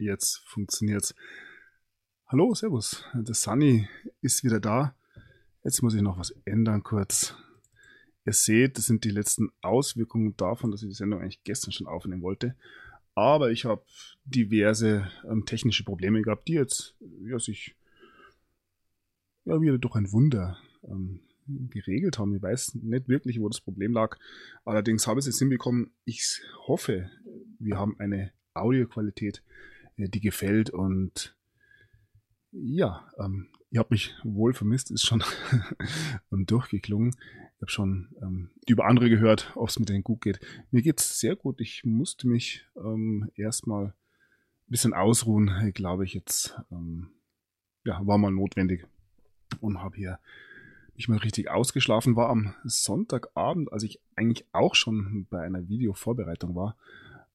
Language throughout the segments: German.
Jetzt funktioniert's. Hallo, Servus. Der Sunny ist wieder da. Jetzt muss ich noch was ändern kurz. Ihr seht, das sind die letzten Auswirkungen davon, dass ich die Sendung eigentlich gestern schon aufnehmen wollte. Aber ich habe diverse ähm, technische Probleme gehabt, die jetzt ja, sich ja, wieder durch ein Wunder ähm, geregelt haben. Ich weiß nicht wirklich, wo das Problem lag. Allerdings habe ich es jetzt hinbekommen. Ich hoffe, wir haben eine Audioqualität, die gefällt und ja, ähm, ihr habt mich wohl vermisst, ist schon durchgeklungen. Ich habe schon ähm, über andere gehört, ob es mit denen gut geht. Mir geht es sehr gut. Ich musste mich ähm, erstmal ein bisschen ausruhen, glaube ich jetzt. Ähm, ja, war mal notwendig und habe hier nicht mal richtig ausgeschlafen. War am Sonntagabend, als ich eigentlich auch schon bei einer Videovorbereitung war,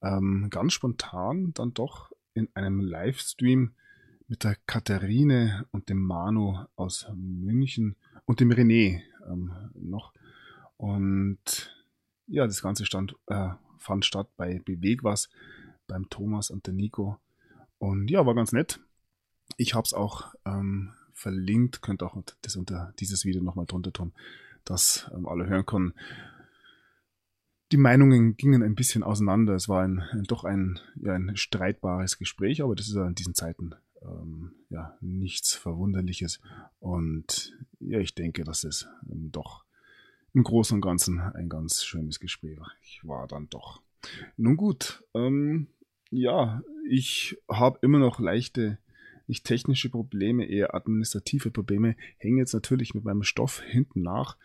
ähm, ganz spontan dann doch in einem Livestream mit der Katharine und dem Manu aus München und dem René ähm, noch. Und ja, das Ganze stand, äh, fand statt bei Beweg was, beim Thomas und der Nico. Und ja, war ganz nett. Ich habe es auch ähm, verlinkt, könnt auch das unter dieses Video nochmal drunter tun, dass ähm, alle hören können die Meinungen gingen ein bisschen auseinander. Es war ein, doch ein, ja, ein streitbares Gespräch, aber das ist ja in diesen Zeiten ähm, ja nichts Verwunderliches. Und ja, ich denke, dass es ähm, doch im Großen und Ganzen ein ganz schönes Gespräch war. Ich war dann doch. Nun gut, ähm, ja, ich habe immer noch leichte, nicht technische Probleme, eher administrative Probleme, hänge jetzt natürlich mit meinem Stoff hinten nach.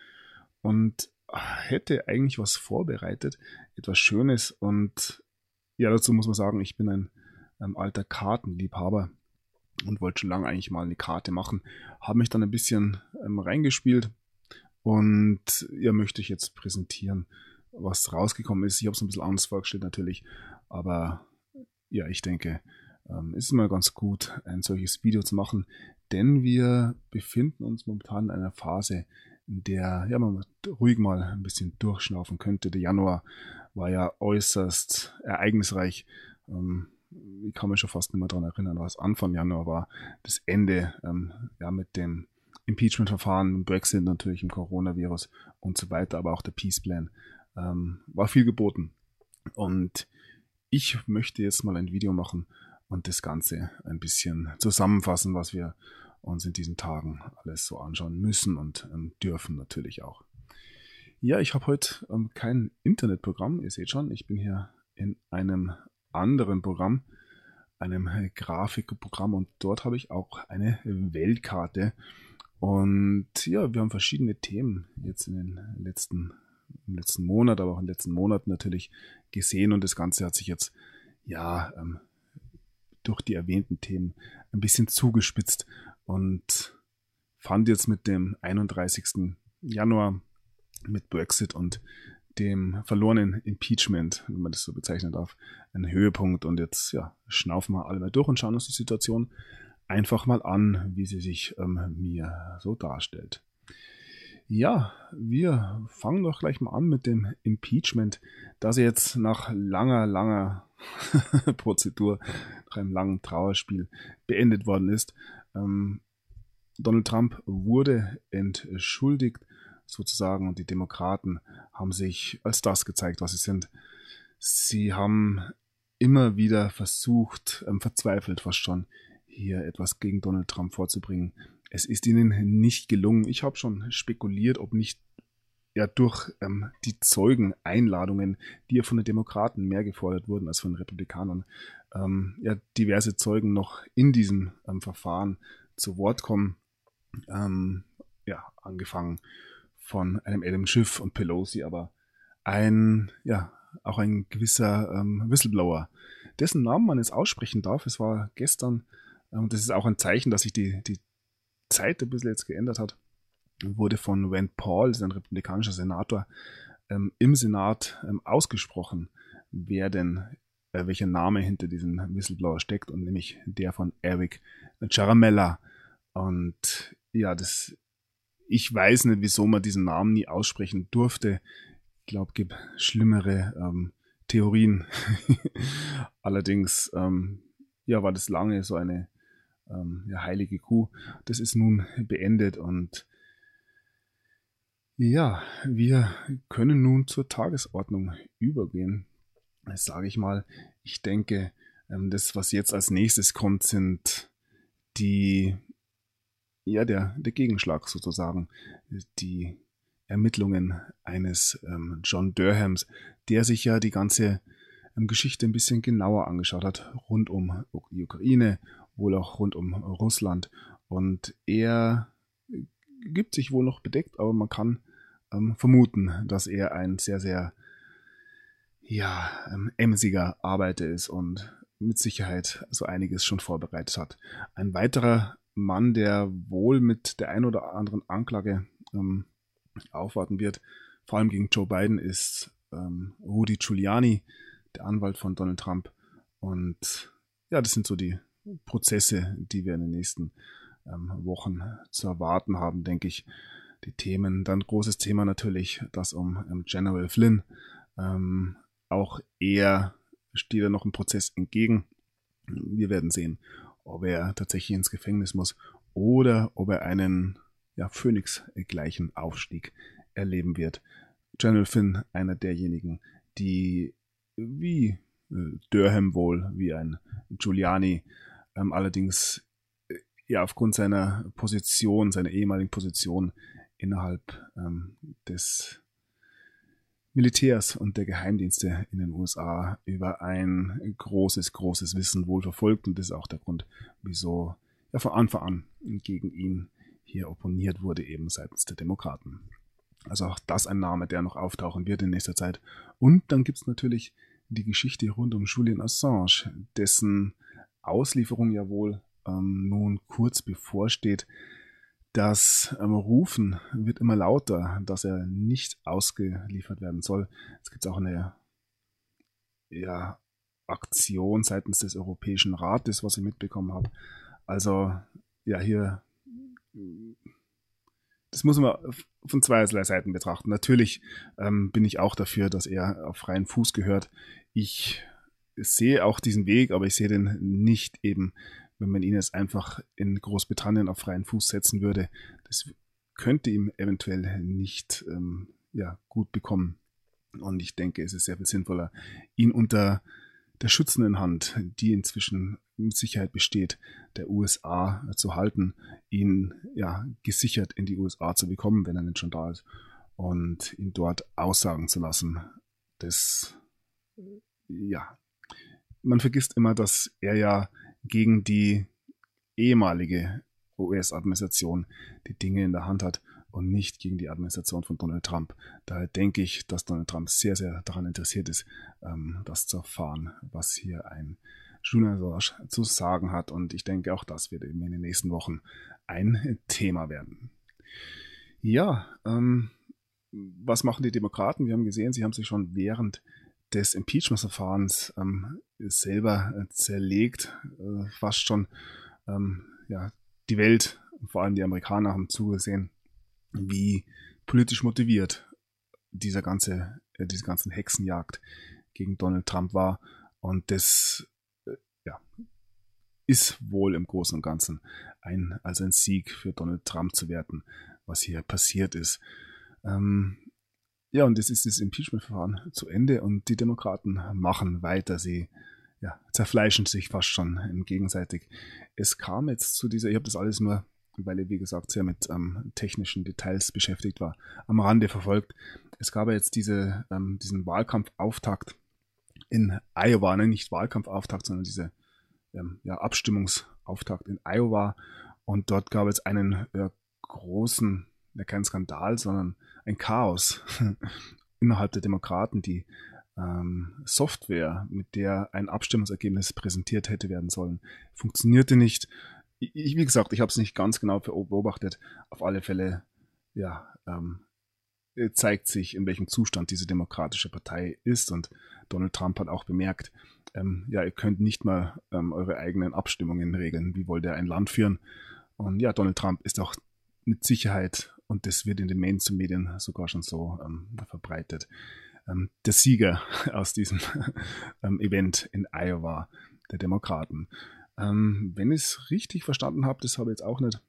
Und hätte eigentlich was vorbereitet, etwas Schönes und ja, dazu muss man sagen, ich bin ein, ein alter Kartenliebhaber und wollte schon lange eigentlich mal eine Karte machen, habe mich dann ein bisschen ähm, reingespielt und ja, möchte ich jetzt präsentieren, was rausgekommen ist. Ich habe es ein bisschen anders vorgestellt natürlich, aber ja, ich denke, ähm, ist immer ganz gut, ein solches Video zu machen, denn wir befinden uns momentan in einer Phase, der ja, man ruhig mal ein bisschen durchschnaufen könnte. Der Januar war ja äußerst ereignisreich. Ähm, ich kann mich schon fast nicht mehr daran erinnern, was Anfang Januar war. Das Ende ähm, ja, mit dem Impeachment-Verfahren, Brexit natürlich, im Coronavirus und so weiter, aber auch der Peace Plan. Ähm, war viel geboten. Und ich möchte jetzt mal ein Video machen und das Ganze ein bisschen zusammenfassen, was wir uns in diesen Tagen alles so anschauen müssen und ähm, dürfen natürlich auch. Ja, ich habe heute ähm, kein Internetprogramm. Ihr seht schon, ich bin hier in einem anderen Programm, einem Grafikprogramm und dort habe ich auch eine Weltkarte. Und ja, wir haben verschiedene Themen jetzt in den letzten, im letzten Monat, aber auch in den letzten Monaten natürlich gesehen und das Ganze hat sich jetzt ja ähm, durch die erwähnten Themen ein bisschen zugespitzt und fand jetzt mit dem 31. Januar mit Brexit und dem verlorenen Impeachment, wenn man das so bezeichnen darf, einen Höhepunkt. Und jetzt ja, schnaufen wir alle mal durch und schauen uns die Situation einfach mal an, wie sie sich ähm, mir so darstellt. Ja, wir fangen doch gleich mal an mit dem Impeachment, das jetzt nach langer, langer Prozedur, nach einem langen Trauerspiel beendet worden ist. Ähm, Donald Trump wurde entschuldigt sozusagen und die Demokraten haben sich als das gezeigt, was sie sind. Sie haben immer wieder versucht, ähm, verzweifelt fast schon, hier etwas gegen Donald Trump vorzubringen. Es ist ihnen nicht gelungen. Ich habe schon spekuliert, ob nicht ja durch ähm, die Zeugeneinladungen, die ja von den Demokraten mehr gefordert wurden als von den Republikanern, ähm, ja diverse Zeugen noch in diesem ähm, Verfahren zu Wort kommen. Ähm, ja, angefangen von einem Adam Schiff und Pelosi, aber ein, ja, auch ein gewisser ähm, Whistleblower, dessen Namen man jetzt aussprechen darf. Es war gestern, ähm, das ist auch ein Zeichen, dass sich die, die Zeit ein bisschen jetzt geändert hat, wurde von Rand Paul, ein republikanischer Senator, ähm, im Senat ähm, ausgesprochen, wer denn, äh, welcher Name hinter diesem Whistleblower steckt, und nämlich der von Eric Charamella. Und ja, das, ich weiß nicht, wieso man diesen Namen nie aussprechen durfte. Ich glaube, gibt schlimmere ähm, Theorien. Allerdings ähm, ja, war das lange so eine ähm, ja, heilige Kuh. Das ist nun beendet und ja, wir können nun zur Tagesordnung übergehen. Das sage ich mal. Ich denke, ähm, das, was jetzt als nächstes kommt, sind die, ja, der, der Gegenschlag sozusagen, die Ermittlungen eines ähm, John Durhams, der sich ja die ganze ähm, Geschichte ein bisschen genauer angeschaut hat, rund um die Ukraine, wohl auch rund um Russland. Und er gibt sich wohl noch bedeckt, aber man kann ähm, vermuten, dass er ein sehr, sehr ja, ähm, emsiger Arbeiter ist und mit Sicherheit so einiges schon vorbereitet hat. Ein weiterer Mann, der wohl mit der ein oder anderen Anklage ähm, aufwarten wird, vor allem gegen Joe Biden, ist ähm, Rudy Giuliani, der Anwalt von Donald Trump. Und ja, das sind so die Prozesse, die wir in den nächsten ähm, Wochen zu erwarten haben, denke ich. Die Themen, dann großes Thema natürlich das um ähm, General Flynn. Ähm, auch er steht er noch im Prozess entgegen. Wir werden sehen, ob er tatsächlich ins Gefängnis muss oder ob er einen ja, Phoenix-gleichen Aufstieg erleben wird. General Finn, einer derjenigen, die wie äh, Durham wohl, wie ein Giuliani, ähm, allerdings äh, ja aufgrund seiner Position, seiner ehemaligen Position innerhalb ähm, des Militärs und der Geheimdienste in den USA über ein großes, großes Wissen wohl verfolgt. Und das ist auch der Grund, wieso ja von Anfang an gegen ihn hier opponiert wurde, eben seitens der Demokraten. Also auch das ein Name, der noch auftauchen wird in nächster Zeit. Und dann gibt's natürlich die Geschichte rund um Julian Assange, dessen Auslieferung ja wohl ähm, nun kurz bevorsteht. Das ähm, Rufen wird immer lauter, dass er nicht ausgeliefert werden soll. Es gibt auch eine ja, Aktion seitens des Europäischen Rates, was ich mitbekommen habe. Also ja, hier, das muss man von zweierlei Seiten betrachten. Natürlich ähm, bin ich auch dafür, dass er auf freien Fuß gehört. Ich sehe auch diesen Weg, aber ich sehe den nicht eben wenn man ihn jetzt einfach in Großbritannien auf freien Fuß setzen würde, das könnte ihm eventuell nicht ähm, ja, gut bekommen. Und ich denke, es ist sehr viel sinnvoller, ihn unter der schützenden Hand, die inzwischen mit Sicherheit besteht, der USA zu halten, ihn ja gesichert in die USA zu bekommen, wenn er denn schon da ist, und ihn dort aussagen zu lassen. Das, ja, man vergisst immer, dass er ja gegen die ehemalige US-Administration die Dinge in der Hand hat und nicht gegen die Administration von Donald Trump. Daher denke ich, dass Donald Trump sehr, sehr daran interessiert ist, ähm, das zu erfahren, was hier ein Julian Assange zu sagen hat. Und ich denke, auch das wird eben in den nächsten Wochen ein Thema werden. Ja, ähm, was machen die Demokraten? Wir haben gesehen, sie haben sich schon während des Impeachment-Verfahrens ähm, selber äh, zerlegt, äh, fast schon ähm, ja, die Welt, vor allem die Amerikaner, haben zugesehen, wie politisch motiviert dieser ganze, äh, diese ganzen Hexenjagd gegen Donald Trump war. Und das äh, ja, ist wohl im Großen und Ganzen ein, als ein Sieg für Donald Trump zu werten, was hier passiert ist. Ähm, ja, und das ist das Impeachment-Verfahren zu Ende und die Demokraten machen weiter. Sie ja, zerfleischen sich fast schon gegenseitig. Es kam jetzt zu dieser, ich habe das alles nur, weil ich, wie gesagt, sehr mit ähm, technischen Details beschäftigt war, am Rande verfolgt. Es gab jetzt diese, ähm, diesen Wahlkampfauftakt in Iowa, ne? nicht Wahlkampfauftakt, sondern diese ähm, ja, Abstimmungsauftakt in Iowa. Und dort gab es einen ja, großen ja, kein Skandal, sondern ein Chaos innerhalb der Demokraten, die ähm, Software, mit der ein Abstimmungsergebnis präsentiert hätte werden sollen, funktionierte nicht. Ich, wie gesagt, ich habe es nicht ganz genau beobachtet. Auf alle Fälle, ja, ähm, zeigt sich, in welchem Zustand diese demokratische Partei ist. Und Donald Trump hat auch bemerkt, ähm, ja, ihr könnt nicht mal ähm, eure eigenen Abstimmungen regeln. Wie wollt ihr ein Land führen? Und ja, Donald Trump ist auch mit Sicherheit und das wird in den Mainstream-Medien sogar schon so ähm, verbreitet. ähm, der Sieger aus diesem ähm, Event in Iowa der Demokraten. Ähm, wenn ich es richtig verstanden habe, das habe ich jetzt auch nicht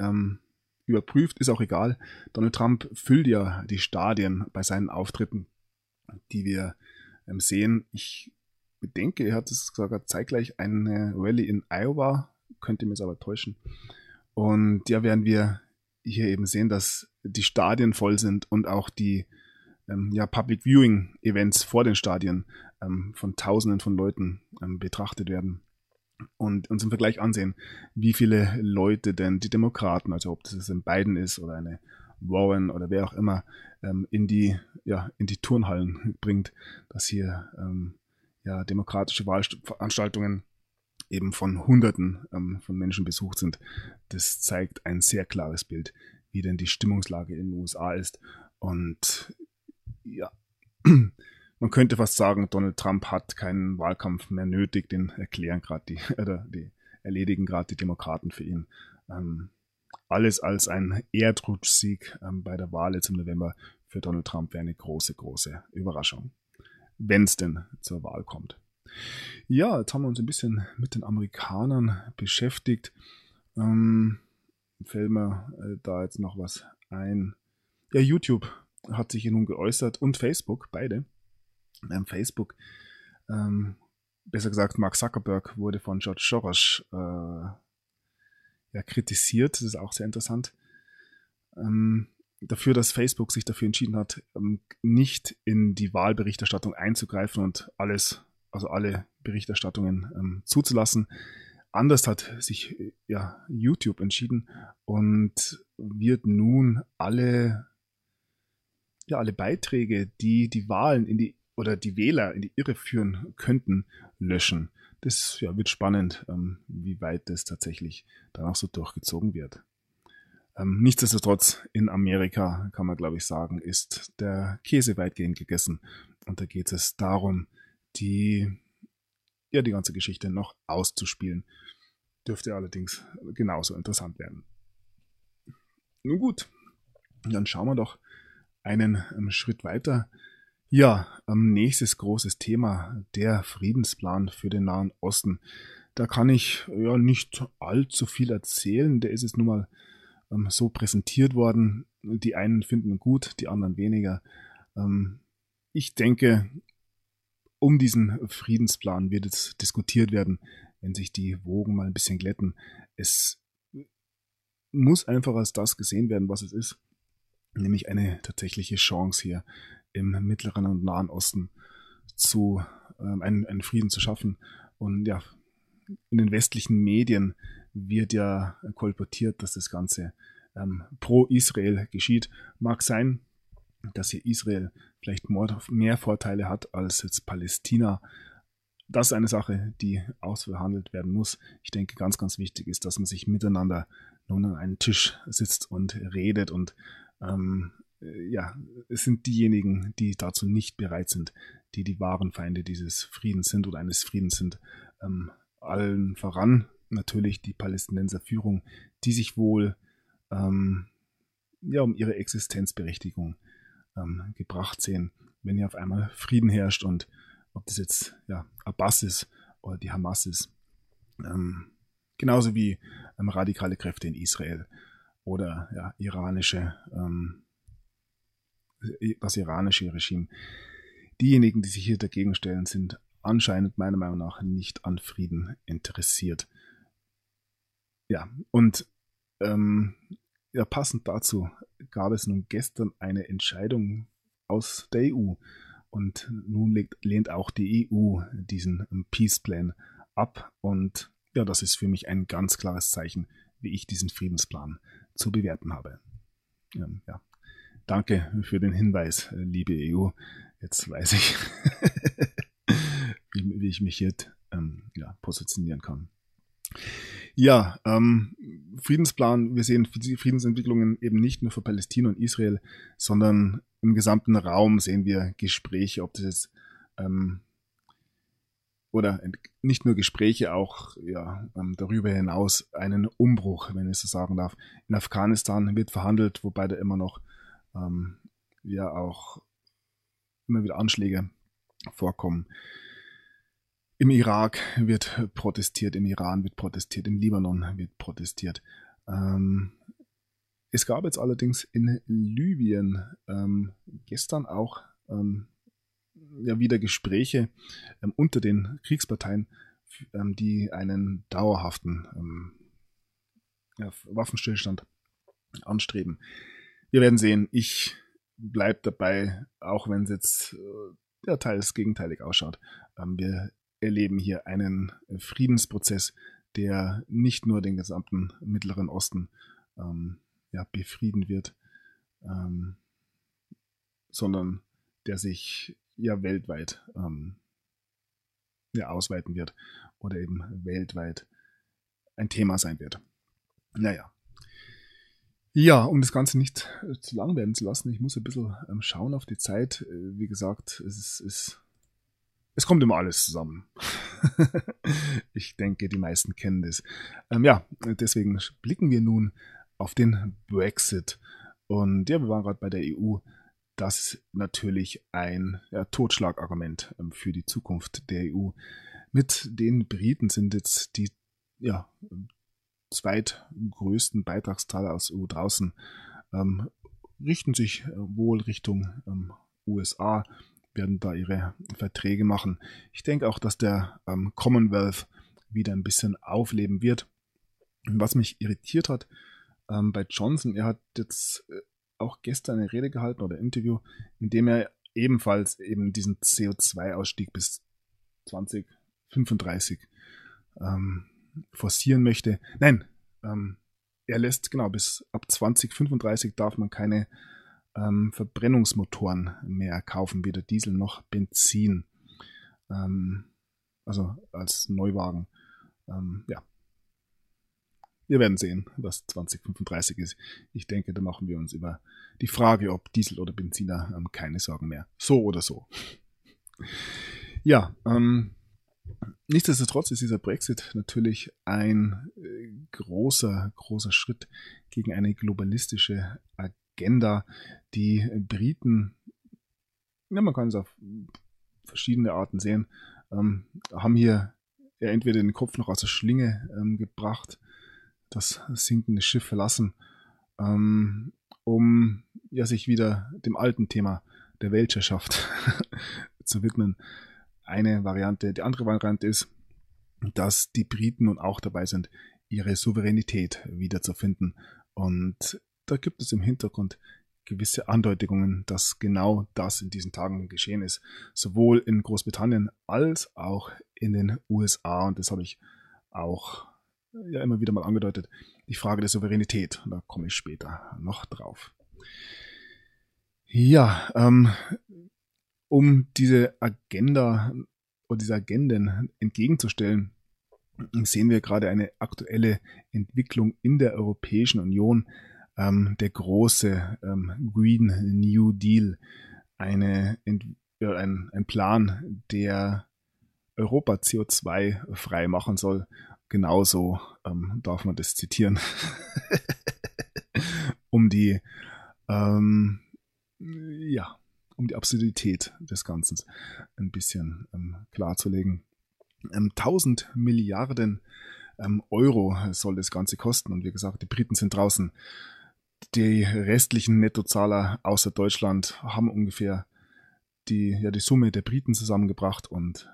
ähm, überprüft, ist auch egal. Donald Trump füllt ja die Stadien bei seinen Auftritten, die wir ähm, sehen. Ich denke, er hat es sogar zeitgleich eine Rallye in Iowa, könnte mir es aber täuschen. Und ja, werden wir hier eben sehen, dass die Stadien voll sind und auch die ähm, ja, Public Viewing Events vor den Stadien ähm, von Tausenden von Leuten ähm, betrachtet werden und uns im Vergleich ansehen, wie viele Leute denn die Demokraten, also ob das ein Biden ist oder eine Warren oder wer auch immer, ähm, in die ja in die Turnhallen bringt, dass hier ähm, ja demokratische Wahlveranstaltungen eben von Hunderten ähm, von Menschen besucht sind. Das zeigt ein sehr klares Bild, wie denn die Stimmungslage in den USA ist. Und ja, man könnte fast sagen, Donald Trump hat keinen Wahlkampf mehr nötig, den erklären gerade die, oder die erledigen gerade die Demokraten für ihn. Ähm, alles als ein Erdrutschsieg ähm, bei der Wahl jetzt im November für Donald Trump wäre eine große, große Überraschung. Wenn es denn zur Wahl kommt. Ja, jetzt haben wir uns ein bisschen mit den Amerikanern beschäftigt. Ähm, fällt mir äh, da jetzt noch was ein. Ja, YouTube hat sich hier nun geäußert und Facebook, beide. Ähm, Facebook, ähm, besser gesagt, Mark Zuckerberg wurde von George Soros äh, ja, kritisiert. Das ist auch sehr interessant. Ähm, dafür, dass Facebook sich dafür entschieden hat, ähm, nicht in die Wahlberichterstattung einzugreifen und alles also alle Berichterstattungen ähm, zuzulassen. Anders hat sich ja YouTube entschieden und wird nun alle ja alle Beiträge, die die Wahlen in die oder die Wähler in die Irre führen könnten, löschen. Das ja, wird spannend, ähm, wie weit das tatsächlich danach so durchgezogen wird. Ähm, nichtsdestotrotz, in Amerika kann man, glaube ich, sagen, ist der Käse weitgehend gegessen. Und da geht es darum, die, ja, die ganze Geschichte noch auszuspielen. Dürfte allerdings genauso interessant werden. Nun gut, dann schauen wir doch einen ähm, Schritt weiter. Ja, ähm, nächstes großes Thema, der Friedensplan für den Nahen Osten. Da kann ich ja nicht allzu viel erzählen. Der ist jetzt nun mal ähm, so präsentiert worden. Die einen finden ihn gut, die anderen weniger. Ähm, ich denke, um diesen Friedensplan wird es diskutiert werden, wenn sich die Wogen mal ein bisschen glätten. Es muss einfach als das gesehen werden, was es ist, nämlich eine tatsächliche Chance hier im Mittleren und Nahen Osten zu ähm, einen, einen Frieden zu schaffen. Und ja, in den westlichen Medien wird ja kolportiert, dass das Ganze ähm, pro Israel geschieht. Mag sein, dass hier Israel vielleicht mehr Vorteile hat als jetzt Palästina. Das ist eine Sache, die ausverhandelt werden muss. Ich denke, ganz, ganz wichtig ist, dass man sich miteinander nun an einen Tisch sitzt und redet und ähm, ja, es sind diejenigen, die dazu nicht bereit sind, die die wahren Feinde dieses Friedens sind oder eines Friedens sind. Ähm, allen voran natürlich die Palästinenserführung, die sich wohl ähm, ja, um ihre Existenzberechtigung ähm, gebracht sehen, wenn hier auf einmal Frieden herrscht und ob das jetzt ja, Abbas ist oder die Hamas ist. Ähm, genauso wie ähm, radikale Kräfte in Israel oder ja, iranische, ähm, das iranische Regime. Diejenigen, die sich hier dagegen stellen, sind anscheinend meiner Meinung nach nicht an Frieden interessiert. Ja, und ähm, ja, passend dazu gab es nun gestern eine Entscheidung aus der EU und nun legt, lehnt auch die EU diesen Peace Plan ab und ja, das ist für mich ein ganz klares Zeichen, wie ich diesen Friedensplan zu bewerten habe. Ähm, ja. Danke für den Hinweis, liebe EU. Jetzt weiß ich, wie, wie, ich mich hier ähm, ja, positionieren kann. Ja, ähm, Friedensplan, wir sehen Friedensentwicklungen eben nicht nur für Palästina und Israel, sondern im gesamten Raum sehen wir Gespräche, ob das jetzt ähm, oder nicht nur Gespräche, auch ja, ähm, darüber hinaus einen Umbruch, wenn ich so sagen darf. In Afghanistan wird verhandelt, wobei da immer noch ähm, ja auch immer wieder Anschläge vorkommen. Im Irak wird protestiert, im Iran wird protestiert, im Libanon wird protestiert. Ähm, es gab jetzt allerdings in Libyen ähm, gestern auch ähm, ja wieder Gespräche ähm, unter den Kriegsparteien, ähm, die einen dauerhaften ähm, ja, Waffenstillstand anstreben. Wir werden sehen. Ich bleibe dabei, auch wenn es jetzt äh, ja, teils gegenteilig ausschaut. Wir erleben hier einen Friedensprozess, der nicht nur den gesamten Mittleren Osten ähm, ja, befrieden wird, ähm, sondern der sich ja weltweit ähm, ja, ausweiten wird oder eben weltweit ein Thema sein wird. Naja. Ja, um das Ganze nicht äh, zu lang werden zu lassen, ich muss ein bisschen ähm, schauen auf die Zeit. Äh, wie gesagt, es ist, ist es kommt immer alles zusammen. ich denke, die meisten kennen das. Ähm, ja, deswegen blicken wir nun auf den Brexit. Und ja, wir waren gerade bei der EU. Das ist natürlich ein ja, Totschlagargument ähm, für die Zukunft der EU. Mit den Briten sind jetzt die ja, zweitgrößten Beitragszahler aus EU draußen, ähm, richten sich wohl Richtung ähm, USA, werden da ihre Verträge machen. Ich denke auch, dass der ähm, Commonwealth wieder ein bisschen aufleben wird. Was mich irritiert hat ähm, bei Johnson, er hat jetzt äh, auch gestern eine Rede gehalten oder Interview, in dem er ebenfalls eben diesen CO2-Ausstieg bis 2035 ähm, forcieren möchte. Nein, ähm, er lässt genau bis ab 2035 darf man keine ähm, Verbrennungsmotoren mehr kaufen, weder Diesel noch Benzin. Ähm, also als Neuwagen. Ähm, ja. Wir werden sehen, was 2035 ist. Ich denke, da machen wir uns über die Frage, ob Diesel oder Benziner, ähm, keine Sorgen mehr. So oder so. Ja, ähm, nichtsdestotrotz ist dieser Brexit natürlich ein äh, großer, großer Schritt gegen eine globalistische Agenda. Die Briten, ja, man kann es auf verschiedene Arten sehen, ähm, haben hier entweder den Kopf noch aus der Schlinge ähm, gebracht, das sinkende Schiff verlassen, ähm, um ja, sich wieder dem alten Thema der Weltherrschaft zu widmen. Eine Variante, die andere Variante ist, dass die Briten nun auch dabei sind, ihre Souveränität wiederzufinden. Und da gibt es im Hintergrund gewisse Andeutungen, dass genau das in diesen Tagen geschehen ist, sowohl in Großbritannien als auch in den USA. Und das habe ich auch ja immer wieder mal angedeutet. Die Frage der Souveränität, da komme ich später noch drauf. Ja, ähm, um diese Agenda oder diese Agenden entgegenzustellen, sehen wir gerade eine aktuelle Entwicklung in der Europäischen Union, ähm, der große ähm, Green New Deal, eine, ein, ein Plan, der Europa CO2 frei machen soll. Genauso ähm, darf man das zitieren, um die ähm, ja, um die Absurdität des Ganzen ein bisschen ähm, klarzulegen. 1000 ähm, Milliarden ähm, Euro soll das Ganze kosten und wie gesagt, die Briten sind draußen. Die restlichen Nettozahler außer Deutschland haben ungefähr die, ja, die Summe der Briten zusammengebracht und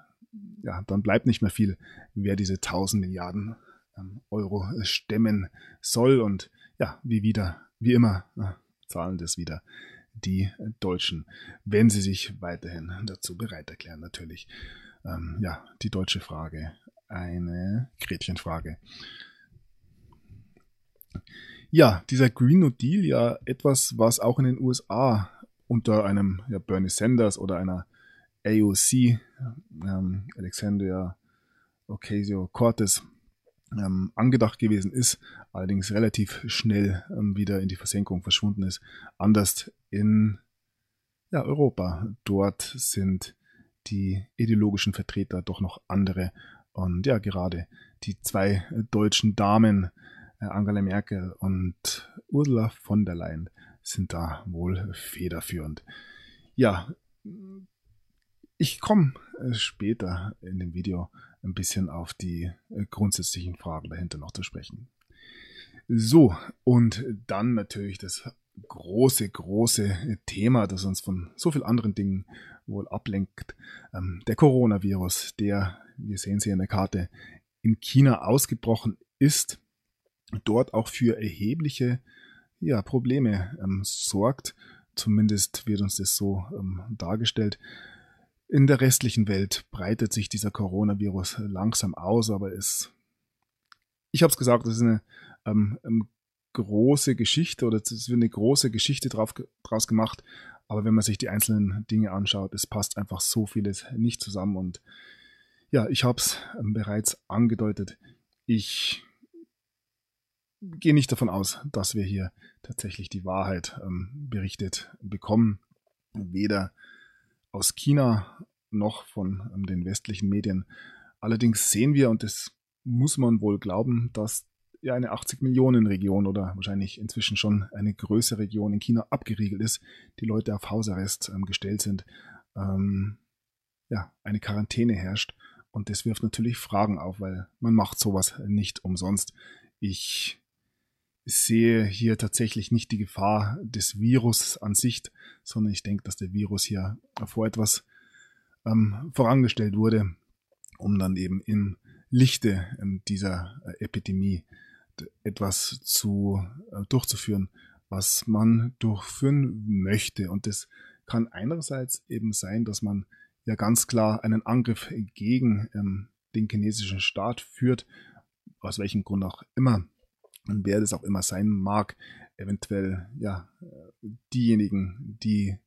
ja, dann bleibt nicht mehr viel, wer diese 1000 Milliarden ähm, Euro stemmen soll. Und ja, wie wieder, wie immer, äh, zahlen das wieder die Deutschen, wenn sie sich weiterhin dazu bereit erklären, natürlich. Ähm, ja, die deutsche Frage, eine Gretchenfrage. Ja, dieser Green New Deal, ja etwas, was auch in den USA unter einem ja, Bernie Sanders oder einer AOC, ähm, Alexandria Ocasio-Cortez, ähm, angedacht gewesen ist, allerdings relativ schnell ähm, wieder in die Versenkung verschwunden ist. Anders in ja, Europa. Dort sind die ideologischen Vertreter doch noch andere. Und ja, gerade die zwei deutschen Damen, Angela Merkel und Ursula von der Leyen sind da wohl federführend. Ja, Ich komme äh, später in dem Video ein bisschen auf die äh, grundsätzlichen Fragen dahinter noch zu sprechen. So, und dann natürlich das große, große Thema, das uns von so vielen anderen Dingen wohl ablenkt. Ähm, der Coronavirus, der, wir sehen sie in der Karte, in China ausgebrochen ist, dort auch für erhebliche ja, Probleme ähm, sorgt. Zumindest wird uns das so ähm, dargestellt. In der restlichen Welt breitet sich dieser Coronavirus langsam aus, aber es, ich habe es gesagt, das ist eine ähm, ähm, große Geschichte oder es wird eine große Geschichte drauf, draus gemacht. Aber wenn man sich die einzelnen Dinge anschaut, es passt einfach so vieles nicht zusammen. Und ja, ich habe es ähm, bereits angedeutet. Ich gehe nicht davon aus, dass wir hier tatsächlich die Wahrheit ähm, berichtet bekommen. Weder aus China noch von ähm, den westlichen Medien. Allerdings sehen wir, und das muss man wohl glauben, dass ja eine 80 Millionen Region oder wahrscheinlich inzwischen schon eine größere Region in China abgeriegelt ist, die Leute auf Hausarrest ähm, gestellt sind, ähm, ja, eine Quarantäne herrscht. Und das wirft natürlich Fragen auf, weil man macht sowas nicht umsonst. Ich sehe hier tatsächlich nicht die Gefahr des Virus an sich, sondern ich denke, dass der Virus hier vor etwas ähm, vorangestellt wurde, um dann eben im Lichte ähm, dieser äh, Epidemie etwas zu äh, durchzuführen, was man durchführen möchte. Und das kann einerseits eben sein, dass man ja ganz klar einen Angriff gegen ähm, den chinesischen Staat führt, aus welchem Grund auch immer und wer das auch immer sein mag, eventuell ja diejenigen, die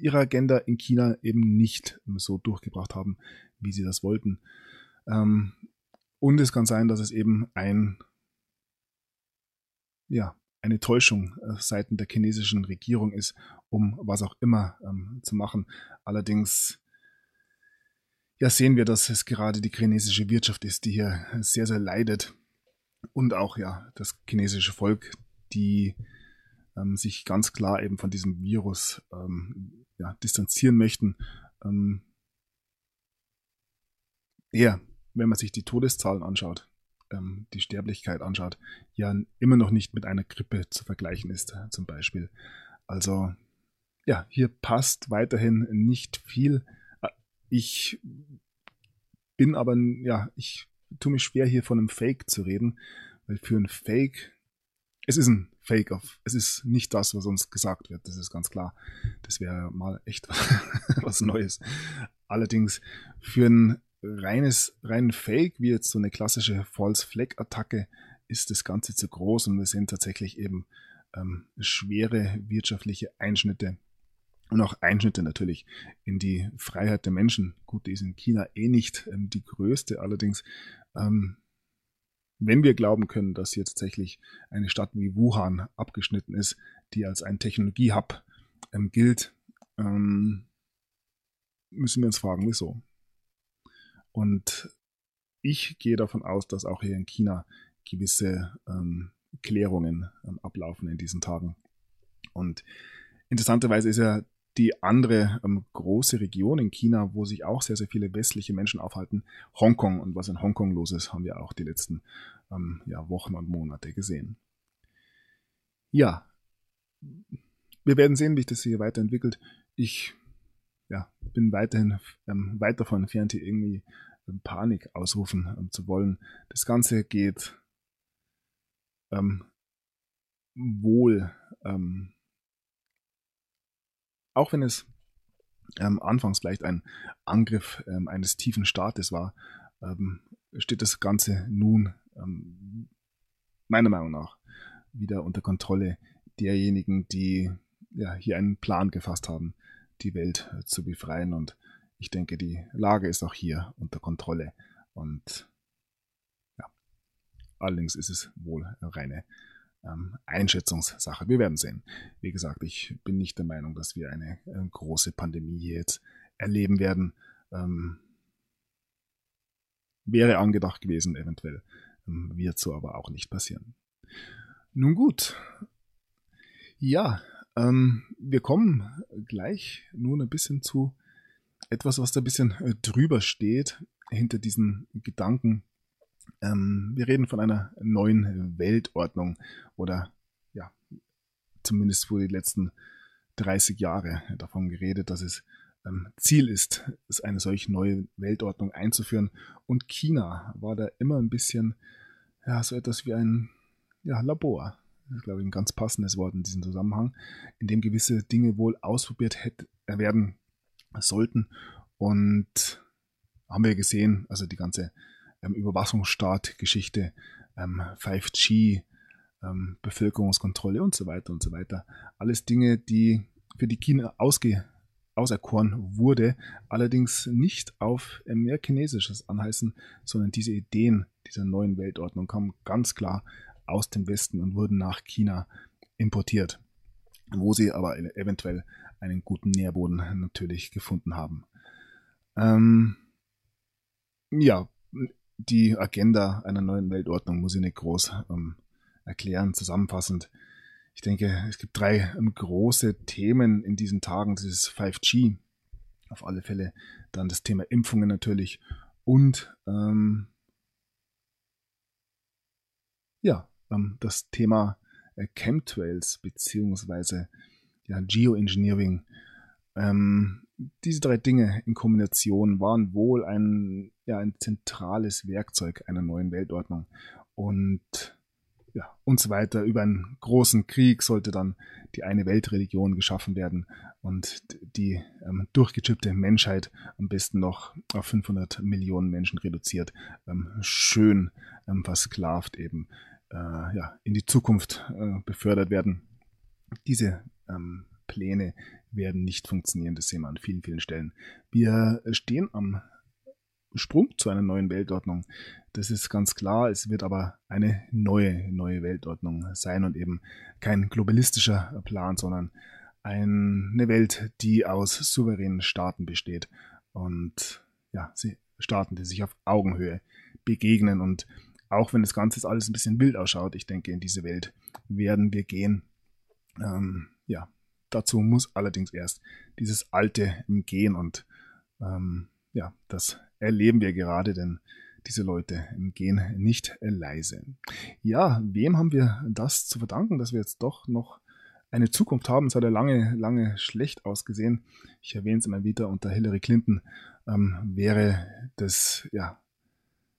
ihre Agenda in China eben nicht so durchgebracht haben, wie sie das wollten. Ähm, und es kann sein, dass es eben ein ja eine Täuschung äh, seitens der chinesischen Regierung ist, um was auch immer ähm, zu machen. Allerdings ja, sehen wir, dass es gerade die chinesische Wirtschaft ist, die hier sehr, sehr leidet. Und auch ja, das chinesische Volk, die ähm, sich ganz klar eben von diesem Virus ähm, ja, distanzieren möchten. Ähm, ja, wenn man sich die Todeszahlen anschaut, ähm, die Sterblichkeit anschaut, ja immer noch nicht mit einer Grippe zu vergleichen ist, zum Beispiel. Also ja, hier passt weiterhin nicht viel ich bin aber, ja, ich tue mich schwer, hier von einem Fake zu reden, weil für ein Fake, es ist ein Fake auf, es ist nicht das, was uns gesagt wird, das ist ganz klar. Das wäre mal echt was Neues. Allerdings für ein reines, reinen Fake, wie jetzt so eine klassische False Flag Attacke, ist das Ganze zu groß und wir sehen tatsächlich eben ähm, schwere wirtschaftliche Einschnitte und auch Einschnitte natürlich in die Freiheit der Menschen. Gut, die ist in China eh nicht ähm, die größte, allerdings, ähm, wenn wir glauben können, dass hier tatsächlich eine Stadt wie Wuhan abgeschnitten ist, die als ein Technologiehub ähm, gilt, ähm, müssen wir uns fragen, wieso. Und ich gehe davon aus, dass auch hier in China gewisse ähm, Klärungen ähm, ablaufen in diesen Tagen. Und interessanterweise ist ja die andere ähm, große Region in China, wo sich auch sehr, sehr viele westliche Menschen aufhalten, Hongkong. Und was in Hongkong los ist, haben wir auch die letzten ähm, ja, Wochen und Monate gesehen. Ja, wir werden sehen, wie sich das hier weiterentwickelt. Ich ja, bin weiterhin ähm, weit davon entfernt, hier irgendwie ähm, Panik ausrufen ähm, zu wollen. Das Ganze geht ähm, wohl ähm, auch wenn es ähm, anfangs vielleicht ein Angriff ähm, eines tiefen Staates war, ähm, steht das Ganze nun ähm, meiner Meinung nach wieder unter Kontrolle derjenigen, die ja, hier einen Plan gefasst haben, die Welt äh, zu befreien. Und ich denke, die Lage ist auch hier unter Kontrolle. Und ja, allerdings ist es wohl reine ähm, Einschätzungssache. Wir werden sehen. Wie gesagt, ich bin nicht der Meinung, dass wir eine äh, große Pandemie jetzt erleben werden. Ähm, wäre angedacht gewesen, eventuell. Ähm, wird so aber auch nicht passieren. Nun gut. Ja, ähm, wir kommen gleich nun ein bisschen zu etwas, was da ein bisschen äh, drüber steht, hinter diesen Gedanken. Ähm, wir reden von einer neuen Weltordnung oder ja, zumindest wurde die letzten 30 Jahre davon geredet, dass es ähm, Ziel ist, es eine solche neue Weltordnung einzuführen. Und China war da immer ein bisschen ja, so etwas wie ein ja, Labor. Das ist, glaube ich, ein ganz passendes Wort in diesem Zusammenhang, in dem gewisse Dinge wohl ausprobiert hätte, äh, werden sollten. Und haben wir gesehen, also die ganze ähm, Überwachungsstaat-Geschichte, ähm, 5G, ähm, Bevölkerungskontrolle und so weiter und so weiter. Alles Dinge, die für die China ausge auserkoren wurde, allerdings nicht auf mehr chinesisches Anheißen, sondern diese Ideen dieser neuen Weltordnung kamen ganz klar aus dem Westen und wurden nach China importiert, wo sie aber eventuell einen guten Nährboden natürlich gefunden haben. Ähm, ja, die Agenda einer neuen Weltordnung muss ich nicht groß ähm, erklären. Zusammenfassend, ich denke, es gibt drei ähm, große Themen in diesen Tagen. Das ist 5G, auf alle Fälle. Dann das Thema Impfungen natürlich und ähm, ja, ähm, das Thema äh, Chemtrails beziehungsweise ja, Geoengineering. Ähm, diese drei Dinge in Kombination waren wohl ein, ja, ein zentrales Werkzeug einer neuen Weltordnung. Und ja, und so weiter. Über einen großen Krieg sollte dann die eine Weltreligion geschaffen werden und die ähm, durchgechippte Menschheit am besten noch auf 500 Millionen Menschen reduziert, ähm, schön ähm, versklavt eben äh, ja, in die Zukunft äh, befördert werden. Diese ähm, Pläne werden nicht funktionieren. Das sehen wir an vielen, vielen Stellen. Wir stehen am Sprung zu einer neuen Weltordnung. Das ist ganz klar. Es wird aber eine neue, neue Weltordnung sein und eben kein globalistischer Plan, sondern eine Welt, die aus souveränen Staaten besteht und ja, Staaten, die sich auf Augenhöhe begegnen und auch wenn das Ganze alles ein bisschen wild ausschaut, ich denke, in diese Welt werden wir gehen. Ähm, ja, Dazu muss allerdings erst dieses Alte gehen und ähm, ja, das erleben wir gerade, denn diese Leute gehen nicht leise. Ja, wem haben wir das zu verdanken, dass wir jetzt doch noch eine Zukunft haben? Es hat ja lange, lange schlecht ausgesehen. Ich erwähne es immer wieder, unter Hillary Clinton ähm, wäre das ja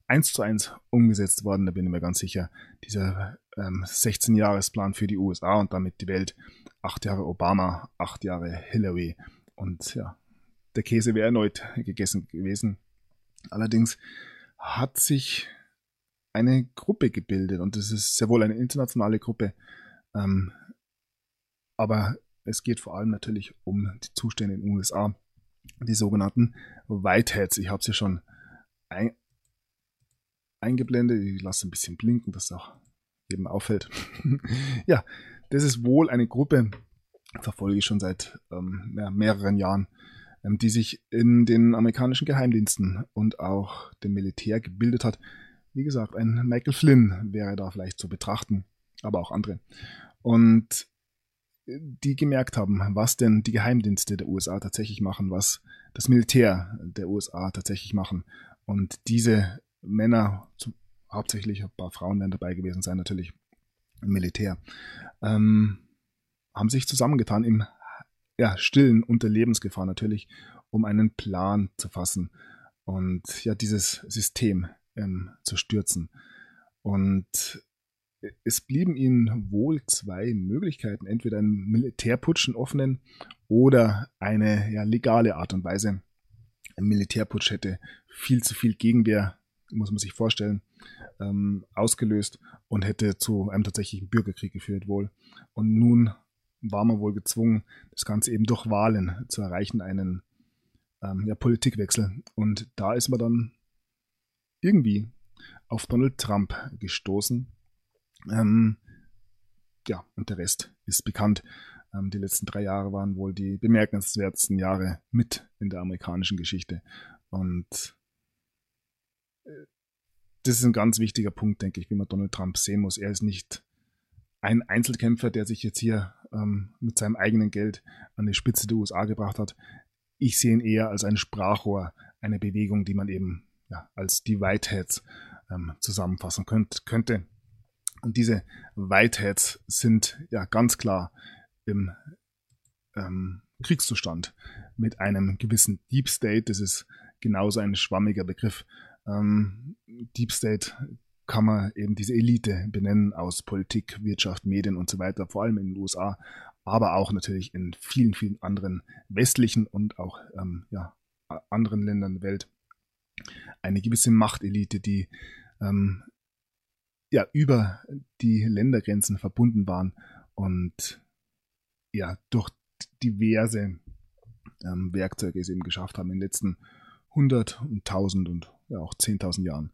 eins zu eins umgesetzt worden, da bin ich mir ganz sicher. Dieser ähm, 16-Jahres-Plan für die USA und damit die Welt acht Jahre Obama, acht Jahre Hillary. Und ja, der Käse wäre erneut gegessen gewesen. Allerdings hat sich eine Gruppe gebildet und es ist sehr wohl eine internationale Gruppe. Ähm, aber es geht vor allem natürlich um die Zustände in den USA, die sogenannten Whiteheads. Ich habe sie schon ein, eingeblendet. Ich lasse ein bisschen blinken, dass auch jedem auffällt. ja, das ist wohl eine Gruppe, verfolge ich schon seit ähm, mehr, mehreren Jahren, ähm, die sich in den amerikanischen Geheimdiensten und auch dem Militär gebildet hat. Wie gesagt, ein Michael Flynn wäre da vielleicht zu betrachten, aber auch andere. Und die gemerkt haben, was denn die Geheimdienste der USA tatsächlich machen, was das Militär der USA tatsächlich machen. Und diese Männer, hauptsächlich ein paar Frauen werden dabei gewesen sein, natürlich im Militär, ähm, haben sich zusammengetan im ja, stillen unter Lebensgefahr natürlich, um einen Plan zu fassen und ja, dieses System ähm, zu stürzen. Und es blieben ihnen wohl zwei Möglichkeiten, entweder einen Militärputsch, einen offenen, oder eine ja, legale Art und Weise. Ein Militärputsch hätte viel zu viel Gegenwehr, muss man sich vorstellen, ähm, ausgelöst und hätte zu einem tatsächlichen Bürgerkrieg geführt wohl. Und nun war man wohl gezwungen, das Ganze eben durch Wahlen zu erreichen, einen ähm, ja, Politikwechsel. Und da ist man dann irgendwie auf Donald Trump gestoßen. Ähm, ja, und der Rest ist bekannt. Ähm, die letzten drei Jahre waren wohl die bemerkenswertesten Jahre mit in der amerikanischen Geschichte. Und äh, das ist ein ganz wichtiger Punkt, denke ich, wie man Donald Trump sehen muss. Er ist nicht ein Einzelkämpfer, der sich jetzt hier ähm, mit seinem eigenen Geld an die Spitze der USA gebracht hat. Ich sehe ihn eher als ein Sprachrohr, eine Bewegung, die man eben ja, als die Whiteheads ähm, zusammenfassen könnt, könnte. Und diese Whiteheads sind ja ganz klar im ähm, Kriegszustand mit einem gewissen Deep State. Das ist genauso ein schwammiger Begriff. Ähm, Deep State kann man eben diese Elite benennen aus Politik, Wirtschaft, Medien und so weiter, vor allem in den USA, aber auch natürlich in vielen, vielen anderen westlichen und auch ähm, ja, anderen Ländern der Welt. Eine gewisse Machtelite, die ähm, ja über die Ländergrenzen verbunden waren und ja durch diverse ähm, Werkzeuge es eben geschafft haben in den letzten 100 und 1000 und ja auch 10.000 Jahren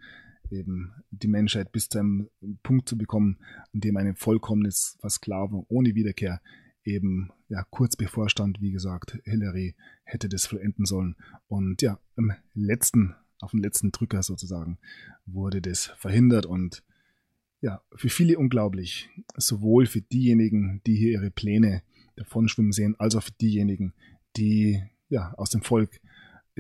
eben die Menschheit bis zu einem Punkt zu bekommen, an dem eine vollkommene Versklavung ohne Wiederkehr eben ja kurz bevorstand, wie gesagt, Hillary hätte das vollenden sollen. Und ja, im letzten, auf dem letzten Drücker sozusagen, wurde das verhindert und ja, für viele unglaublich. Sowohl für diejenigen, die hier ihre Pläne davon schwimmen sehen, als auch für diejenigen, die ja aus dem Volk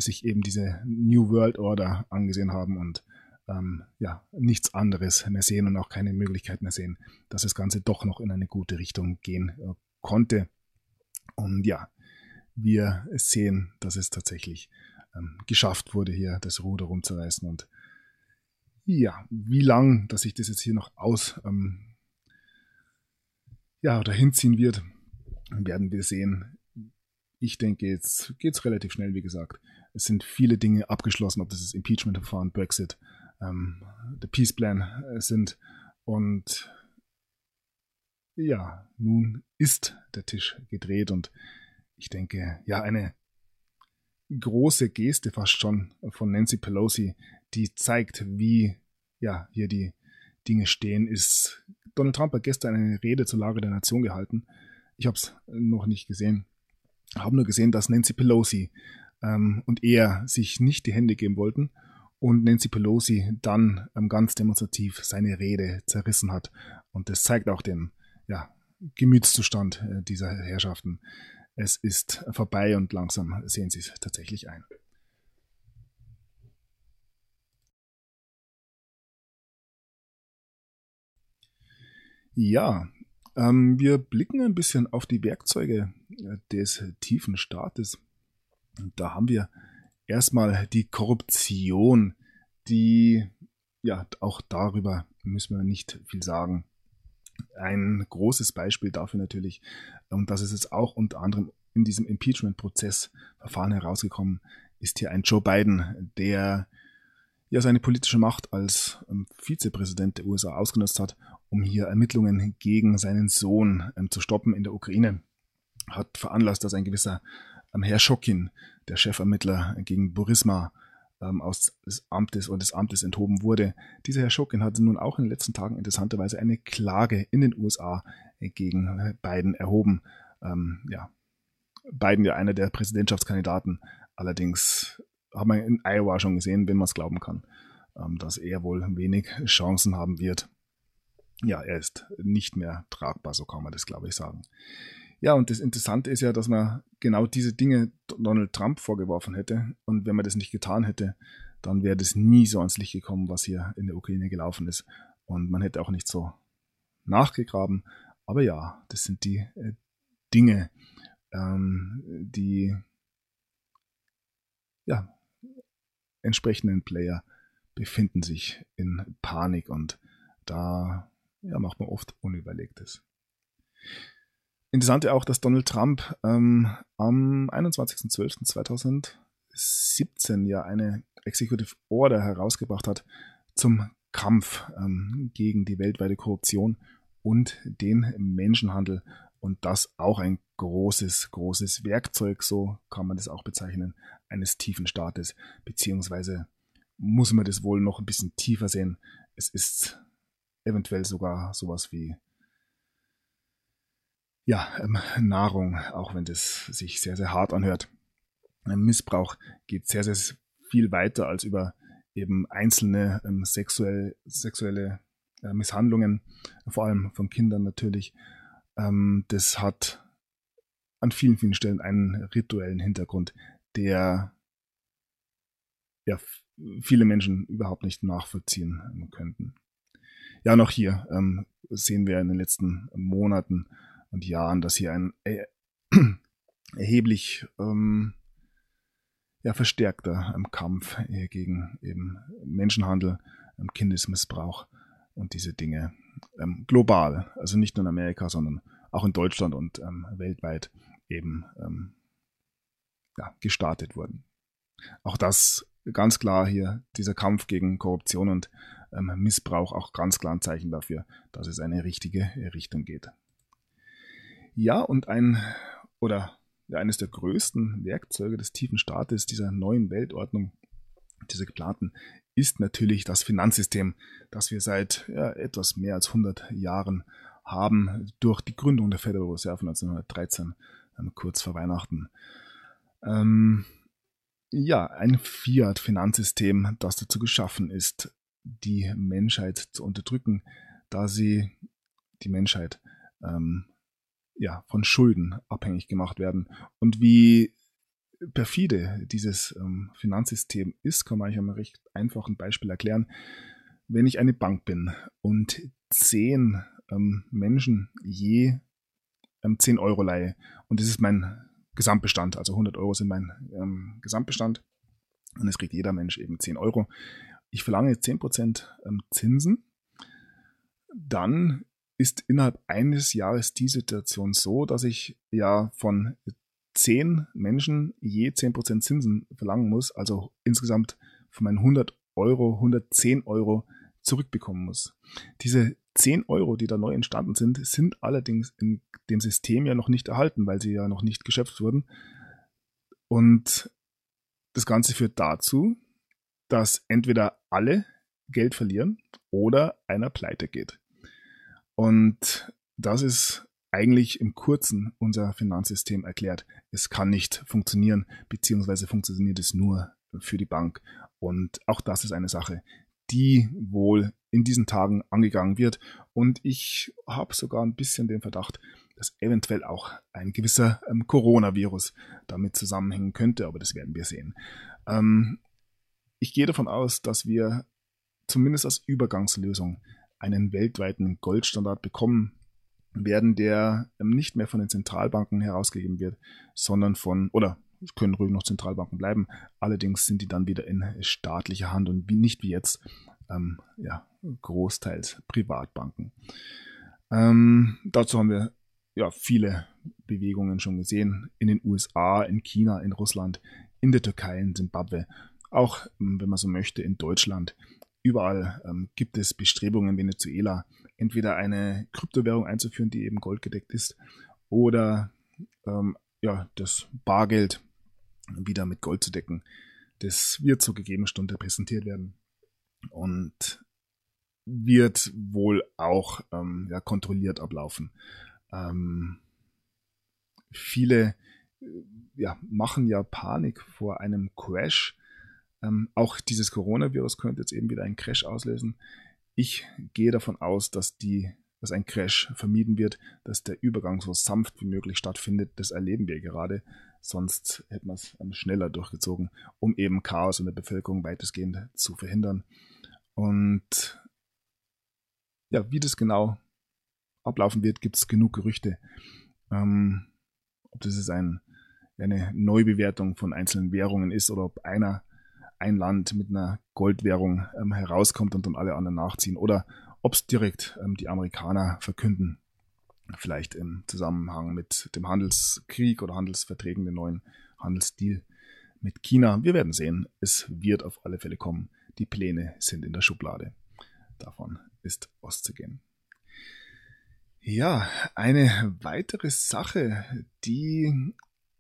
sich eben diese New World Order angesehen haben und ähm, ja, nichts anderes mehr sehen und auch keine Möglichkeit mehr sehen, dass das Ganze doch noch in eine gute Richtung gehen äh, konnte. Und ja, wir sehen, dass es tatsächlich ähm, geschafft wurde, hier das Ruder rumzureißen. Und ja, wie lang, dass sich das jetzt hier noch aus ähm, ja, oder hinziehen wird, werden wir sehen. Ich denke, jetzt geht es relativ schnell, wie gesagt. Es sind viele Dinge abgeschlossen, ob das ist Impeachment-Verfahren, Brexit, ähm, der Peace Plan äh, sind. Und ja, nun ist der Tisch gedreht und ich denke, ja, eine große Geste fast schon von Nancy Pelosi, die zeigt, wie ja hier die Dinge stehen, ist Donald Trump hat gestern eine Rede zur Lage der Nation gehalten. Ich habe es noch nicht gesehen. Habe nur gesehen, dass Nancy Pelosi ähm, und er sich nicht die Hände geben wollten und Nancy Pelosi dann ähm, ganz demonstrativ seine Rede zerrissen hat. Und das zeigt auch den ja, Gemütszustand äh, dieser Herrschaften. Es ist vorbei und langsam sehen sie es tatsächlich ein. Ja, ähm, wir blicken ein bisschen auf die Werkzeuge äh, des tiefen Staates. Und da haben wir erstmal die Korruption, die, ja, auch darüber müssen wir nicht viel sagen. Ein großes Beispiel dafür natürlich, und das ist jetzt auch unter anderem in diesem Impeachment-Prozess-Verfahren herausgekommen, ist hier ein Joe Biden, der ja seine politische Macht als ähm, Vizepräsident der USA ausgenutzt hat, um hier Ermittlungen gegen seinen Sohn ähm, zu stoppen in der Ukraine. Hat veranlasst, dass ein gewisser ähm, Herr Schokin, der Chefermittler gegen Burisma, ähm, aus des Amtes und des Amtes enthoben wurde. Dieser Herr Schokin hatte nun auch in den letzten Tagen interessanterweise eine Klage in den USA gegen Biden erhoben. Ähm, ja, Biden ja einer der Präsidentschaftskandidaten. Allerdings haben wir in Iowa schon gesehen, wenn man es glauben kann, ähm, dass er wohl wenig Chancen haben wird. Ja, er ist nicht mehr tragbar, so kann man das, glaube ich, sagen. Ja, und das Interessante ist ja, dass man genau diese Dinge Donald Trump vorgeworfen hätte. Und wenn man das nicht getan hätte, dann wäre das nie so ans Licht gekommen, was hier in der Ukraine gelaufen ist. Und man hätte auch nicht so nachgegraben. Aber ja, das sind die äh, Dinge, ähm, die ja, entsprechenden Player befinden sich in Panik und da ja, macht man oft Unüberlegtes. Interessant ja auch, dass Donald Trump ähm, am 21.12.2017 ja eine Executive Order herausgebracht hat zum Kampf ähm, gegen die weltweite Korruption und den Menschenhandel. Und das auch ein großes, großes Werkzeug, so kann man das auch bezeichnen, eines tiefen Staates. Beziehungsweise muss man das wohl noch ein bisschen tiefer sehen. Es ist eventuell sogar sowas wie ja, ähm, Nahrung, auch wenn das sich sehr, sehr hart anhört. Missbrauch geht sehr, sehr viel weiter als über eben einzelne ähm, sexuell, sexuelle äh, Misshandlungen, vor allem von Kindern natürlich. Ähm, das hat an vielen, vielen Stellen einen rituellen Hintergrund, der ja, viele Menschen überhaupt nicht nachvollziehen ähm, könnten. Ja, noch hier ähm, sehen wir in den letzten Monaten und Jahren, dass hier ein äh, erheblich ähm, ja, verstärkter ähm, Kampf äh, gegen eben Menschenhandel, ähm, Kindesmissbrauch und diese Dinge ähm, global, also nicht nur in Amerika, sondern auch in Deutschland und ähm, weltweit eben ähm, ja, gestartet wurden. Auch das ganz klar hier, dieser Kampf gegen Korruption und ähm, Missbrauch, auch ganz klar ein Zeichen dafür, dass es eine richtige Richtung geht. Ja, und ein oder eines der größten Werkzeuge des tiefen Staates dieser neuen Weltordnung, dieser geplanten, ist natürlich das Finanzsystem, das wir seit ja, etwas mehr als 100 Jahren haben, durch die Gründung der Federal Reserve 1913, ähm, kurz vor Weihnachten. Ähm, ja, ein Fiat-Finanzsystem, das dazu geschaffen ist, die Menschheit zu unterdrücken, da sie die Menschheit ähm, ja, von Schulden abhängig gemacht werden. Und wie perfide dieses ähm, Finanzsystem ist, kann man eigentlich einem recht einfachen Beispiel erklären. Wenn ich eine Bank bin und zehn ähm, Menschen je ähm, 10 Euro leihe und das ist mein Gesamtbestand, also 100 Euro sind mein ähm, Gesamtbestand und es kriegt jeder Mensch eben 10 Euro. Ich verlange 10% ähm, Zinsen, dann ist innerhalb eines Jahres die Situation so, dass ich ja von zehn Menschen je 10% Zinsen verlangen muss, also insgesamt von meinen 100 Euro 110 Euro zurückbekommen muss. Diese 10 Euro, die da neu entstanden sind, sind allerdings in dem System ja noch nicht erhalten, weil sie ja noch nicht geschöpft wurden. Und das Ganze führt dazu, dass entweder alle Geld verlieren oder einer pleite geht. Und das ist eigentlich im Kurzen unser Finanzsystem erklärt. Es kann nicht funktionieren, beziehungsweise funktioniert es nur für die Bank. Und auch das ist eine Sache, die wohl in diesen Tagen angegangen wird. Und ich habe sogar ein bisschen den Verdacht, dass eventuell auch ein gewisser ähm, Coronavirus damit zusammenhängen könnte, aber das werden wir sehen. Ähm, ich gehe davon aus, dass wir zumindest als Übergangslösung einen weltweiten Goldstandard bekommen werden, der ähm, nicht mehr von den Zentralbanken herausgegeben wird, sondern von, oder es können ruhig noch Zentralbanken bleiben, allerdings sind die dann wieder in staatlicher Hand und nicht wie jetzt, ähm, ja, großteils Privatbanken. Ähm, dazu haben wir ja viele Bewegungen schon gesehen. In den USA, in China, in Russland, in der Türkei, in Zimbabwe, auch ähm, wenn man so möchte in Deutschland, Überall ähm, gibt es Bestrebungen in Venezuela, entweder eine Kryptowährung einzuführen, die eben goldgedeckt ist, oder ähm, ja, das Bargeld wieder mit Gold zu decken. Das wird zur gegebenen Stunde präsentiert werden und wird wohl auch ähm, ja, kontrolliert ablaufen. Ähm, viele äh, ja, machen ja Panik vor einem Crash ähm, auch dieses Coronavirus könnte jetzt eben wieder einen Crash auslösen. Ich gehe davon aus, dass die dass ein Crash vermieden wird, dass der Übergang so sanft wie möglich stattfindet. Das erleben wir gerade. Sonst hätten wir es schneller durchgezogen, um eben Chaos in der Bevölkerung weitestgehend zu verhindern. Und ja, wie das genau ablaufen wird, gibt es genug Gerüchte. Ähm, ob das ist ein, eine Neubewertung von einzelnen Währungen ist oder ob einer ein Land mit einer Goldwährung ähm, herauskommt und dann alle anderen nachziehen oder ob es direkt ähm, die Amerikaner verkünden, vielleicht im Zusammenhang mit dem Handelskrieg oder Handelsverträgen, den neuen Handelsdeal mit China. Wir werden sehen. Es wird auf alle Fälle kommen. Die Pläne sind in der Schublade. Davon ist auszugehen. Ja, eine weitere Sache, die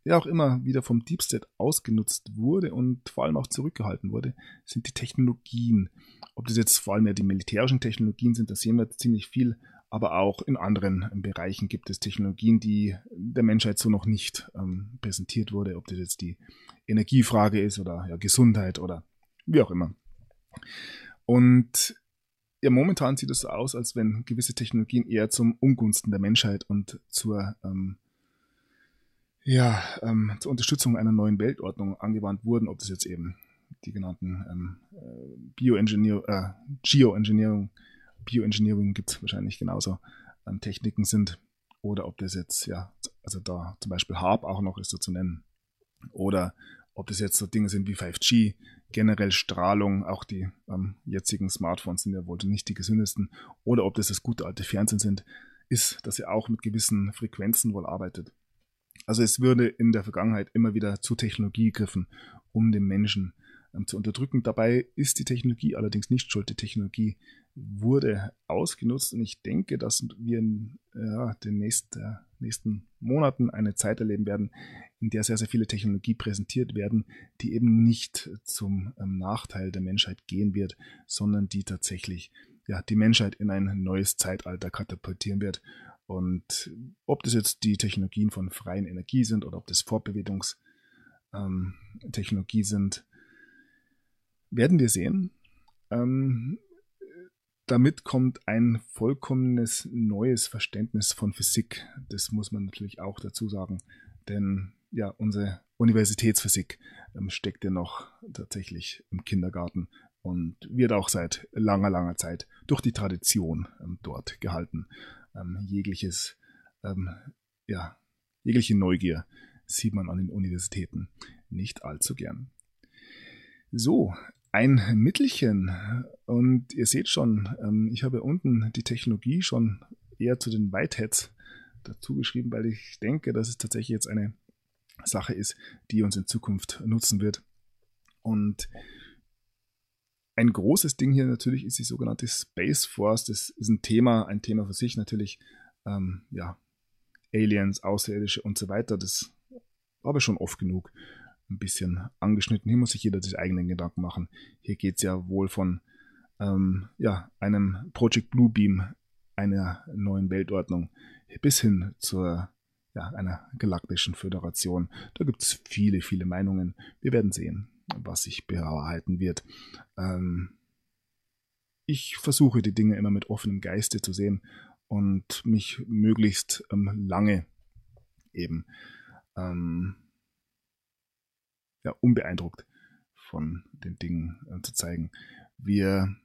ja auch immer wieder vom Deep State ausgenutzt wurde und vor allem auch zurückgehalten wurde, sind die Technologien. Ob das jetzt vor allem ja die militärischen Technologien sind, da sehen wir ziemlich viel, aber auch in anderen Bereichen gibt es Technologien, die der Menschheit so noch nicht ähm, präsentiert wurde, ob das jetzt die Energiefrage ist oder ja, Gesundheit oder wie auch immer. Und ja, momentan sieht es so aus, als wenn gewisse Technologien eher zum Ungunsten der Menschheit und zur, ähm, ja, ähm, zur Unterstützung einer neuen Weltordnung angewandt wurden, ob das jetzt eben die genannten ähm, äh, Bioengineer, äh, Geoengineering, Bioengineering gibt es wahrscheinlich genauso, ähm, Techniken sind, oder ob das jetzt, ja, also da zum Beispiel HARP auch noch ist so zu nennen, oder ob das jetzt so Dinge sind wie 5G, generell Strahlung, auch die ähm, jetzigen Smartphones sind ja wohl nicht die gesündesten, oder ob das das gute alte Fernsehen sind, ist, dass er auch mit gewissen Frequenzen wohl arbeitet. Also es würde in der Vergangenheit immer wieder zu Technologie gegriffen, um den Menschen ähm, zu unterdrücken. Dabei ist die Technologie allerdings nicht schuld. Die Technologie wurde ausgenutzt und ich denke, dass wir in ja, den nächsten, äh, nächsten Monaten eine Zeit erleben werden, in der sehr, sehr viele Technologie präsentiert werden, die eben nicht zum ähm, Nachteil der Menschheit gehen wird, sondern die tatsächlich ja, die Menschheit in ein neues Zeitalter katapultieren wird. Und ob das jetzt die Technologien von freien Energie sind oder ob das Fortbewegungstechnologie ähm, sind, werden wir sehen. Ähm, damit kommt ein vollkommenes neues Verständnis von Physik. Das muss man natürlich auch dazu sagen, denn ja, unsere Universitätsphysik ähm, steckt ja noch tatsächlich im Kindergarten und wird auch seit langer, langer Zeit durch die Tradition ähm, dort gehalten. Ähm, jegliches, ähm, ja, jegliche Neugier sieht man an den Universitäten nicht allzu gern. So, ein Mittelchen. Und ihr seht schon, ähm, ich habe unten die Technologie schon eher zu den Whiteheads dazu geschrieben, weil ich denke, dass es tatsächlich jetzt eine Sache ist, die uns in Zukunft nutzen wird. Und ein großes Ding hier natürlich ist die sogenannte Space Force. Das ist ein Thema, ein Thema für sich natürlich. Ähm, ja, Aliens, Außerirdische und so weiter. Das habe ich schon oft genug ein bisschen angeschnitten. Hier muss sich jeder sich eigenen Gedanken machen. Hier geht es ja wohl von ähm, ja, einem Project Bluebeam, einer neuen Weltordnung, bis hin zur ja, einer galaktischen Föderation. Da gibt es viele, viele Meinungen. Wir werden sehen, was sich bewahrheiten wird. Ähm, ich versuche die Dinge immer mit offenem Geiste zu sehen und mich möglichst ähm, lange eben ähm, ja, unbeeindruckt von den Dingen äh, zu zeigen. Wir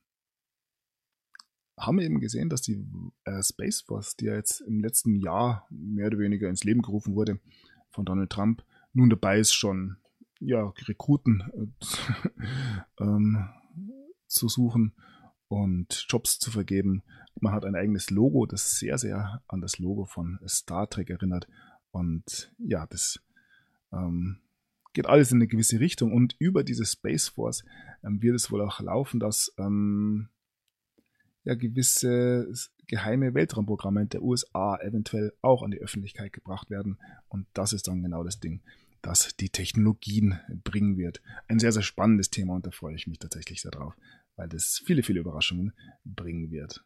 haben eben gesehen, dass die äh, Space Force, die ja jetzt im letzten Jahr mehr oder weniger ins Leben gerufen wurde von Donald Trump, nun dabei ist, schon ja, Rekruten äh, ähm, zu suchen und Jobs zu vergeben. Man hat ein eigenes Logo, das sehr, sehr an das Logo von Star Trek erinnert. Und ja, das ähm, geht alles in eine gewisse Richtung und über diese Space Force ähm, wird es wohl auch laufen, dass ähm, ja gewisse geheime Weltraumprogramme der USA eventuell auch an die Öffentlichkeit gebracht werden und das ist dann genau das Ding, das die Technologien bringen wird. Ein sehr, sehr spannendes Thema und da freue ich mich tatsächlich sehr drauf, weil das viele, viele Überraschungen bringen wird.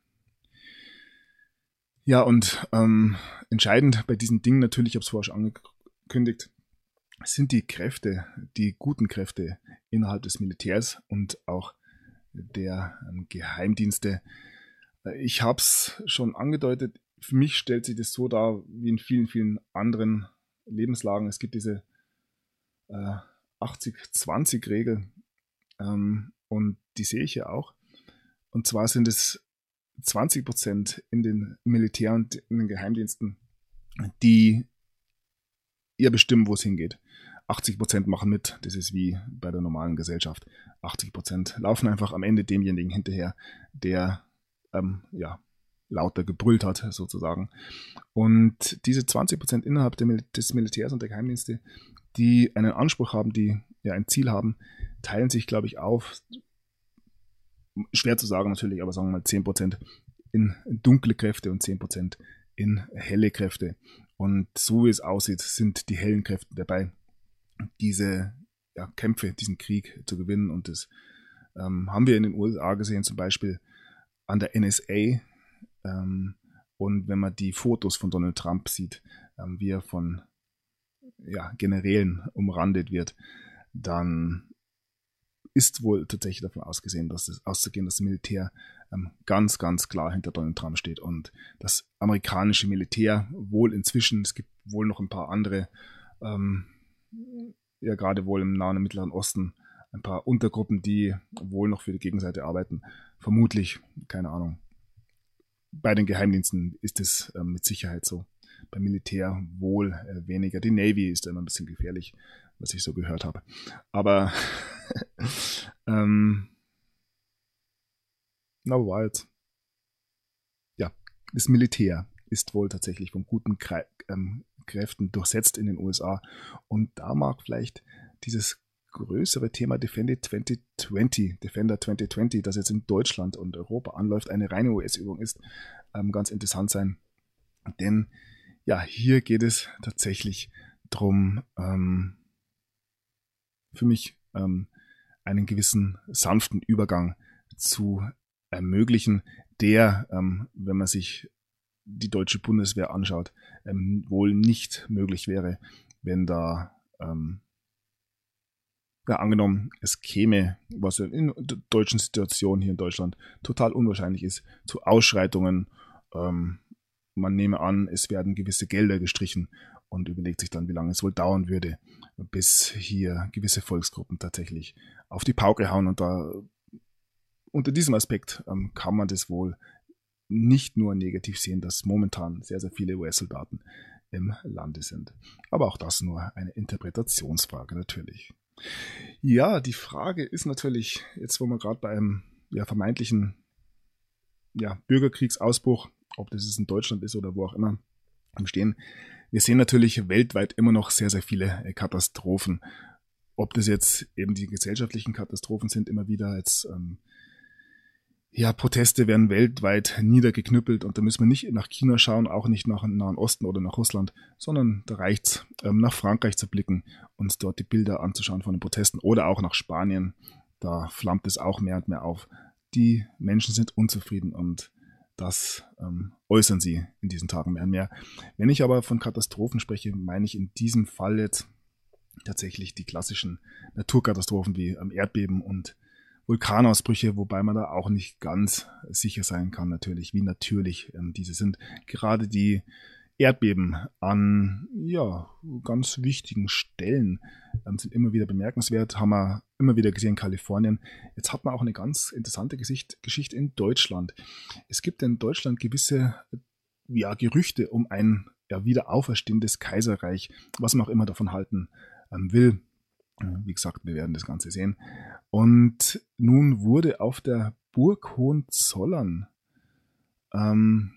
Ja, und ähm, entscheidend bei diesen Dingen natürlich, ich habe es vorher schon angekündigt, sind die Kräfte, die guten Kräfte innerhalb des Militärs und auch der ähm, Geheimdienste. Ich habe es schon angedeutet, für mich stellt sich das so dar wie in vielen, vielen anderen Lebenslagen. Es gibt diese äh, 80-20-Regel ähm, und die sehe ich ja auch. Und zwar sind es 20 Prozent in den Militär- und in den Geheimdiensten, die ihr bestimmen, wo es hingeht. 80 Prozent machen mit. Das ist wie bei der normalen Gesellschaft. 80 Prozent laufen einfach am Ende demjenigen hinterher, der ähm, ja, lauter gebrüllt hat, sozusagen. Und diese 20 Prozent innerhalb des Militärs und der Geheimdienste, die einen Anspruch haben, die ja ein Ziel haben, teilen sich, glaube ich, auf. Schwer zu sagen natürlich, aber sagen wir mal 10 Prozent in dunkle Kräfte und 10 Prozent in helle Kräfte. Und so wie es aussieht, sind die hellen Kräfte dabei, diese ja, Kämpfe, diesen Krieg zu gewinnen. Und das ähm, haben wir in den USA gesehen, zum Beispiel an der NSA. Ähm, und wenn man die Fotos von Donald Trump sieht, ähm, wie er von ja, Generälen umrandet wird, dann ist wohl tatsächlich davon ausgesehen, dass das auszugehen, dass das Militär ähm, ganz, ganz klar hinter Donald Trump steht und das amerikanische Militär wohl inzwischen, es gibt wohl noch ein paar andere, ähm, ja gerade wohl im Nahen und Mittleren Osten, ein paar Untergruppen, die wohl noch für die Gegenseite arbeiten. Vermutlich, keine Ahnung. Bei den Geheimdiensten ist es ähm, mit Sicherheit so. Beim Militär wohl äh, weniger. Die Navy ist immer ein bisschen gefährlich, was ich so gehört habe. Aber ähm, na, jetzt. Ja, das Militär ist wohl tatsächlich von guten Kre ähm, Kräften durchsetzt in den USA. Und da mag vielleicht dieses größere Thema Defender 2020, Defender 2020, das jetzt in Deutschland und Europa anläuft, eine reine US-Übung ist, ähm, ganz interessant sein. Denn ja, hier geht es tatsächlich darum, ähm, für mich ähm, einen gewissen sanften Übergang zu ermöglichen, der, ähm, wenn man sich die deutsche Bundeswehr anschaut, ähm, wohl nicht möglich wäre, wenn da ähm, ja, angenommen, es käme, was in der deutschen Situation hier in Deutschland total unwahrscheinlich ist, zu Ausschreitungen. Ähm, man nehme an, es werden gewisse Gelder gestrichen und überlegt sich dann, wie lange es wohl dauern würde, bis hier gewisse Volksgruppen tatsächlich auf die Pauke hauen. Und da unter diesem Aspekt ähm, kann man das wohl nicht nur negativ sehen, dass momentan sehr, sehr viele US-Soldaten im Lande sind. Aber auch das nur eine Interpretationsfrage natürlich. Ja, die Frage ist natürlich, jetzt wo wir gerade bei einem ja, vermeintlichen ja, Bürgerkriegsausbruch, ob das jetzt in Deutschland ist oder wo auch immer, am Stehen. Wir sehen natürlich weltweit immer noch sehr, sehr viele äh, Katastrophen. Ob das jetzt eben die gesellschaftlichen Katastrophen sind, immer wieder jetzt ähm, ja, Proteste werden weltweit niedergeknüppelt und da müssen wir nicht nach China schauen, auch nicht nach dem Nahen Osten oder nach Russland, sondern da reicht's, ähm, nach Frankreich zu blicken, uns dort die Bilder anzuschauen von den Protesten oder auch nach Spanien. Da flammt es auch mehr und mehr auf. Die Menschen sind unzufrieden und das ähm, äußern sie in diesen Tagen mehr und mehr. Wenn ich aber von Katastrophen spreche, meine ich in diesem Fall jetzt tatsächlich die klassischen Naturkatastrophen wie ähm, Erdbeben und Vulkanausbrüche, wobei man da auch nicht ganz sicher sein kann, natürlich, wie natürlich ähm, diese sind. Gerade die Erdbeben an ja, ganz wichtigen Stellen ähm, sind immer wieder bemerkenswert, haben wir immer wieder gesehen in Kalifornien. Jetzt hat man auch eine ganz interessante Gesicht, Geschichte in Deutschland. Es gibt in Deutschland gewisse ja, Gerüchte um ein ja, wieder auferstehendes Kaiserreich, was man auch immer davon halten ähm, will. Wie gesagt, wir werden das Ganze sehen. Und nun wurde auf der Burg Hohenzollern, ähm,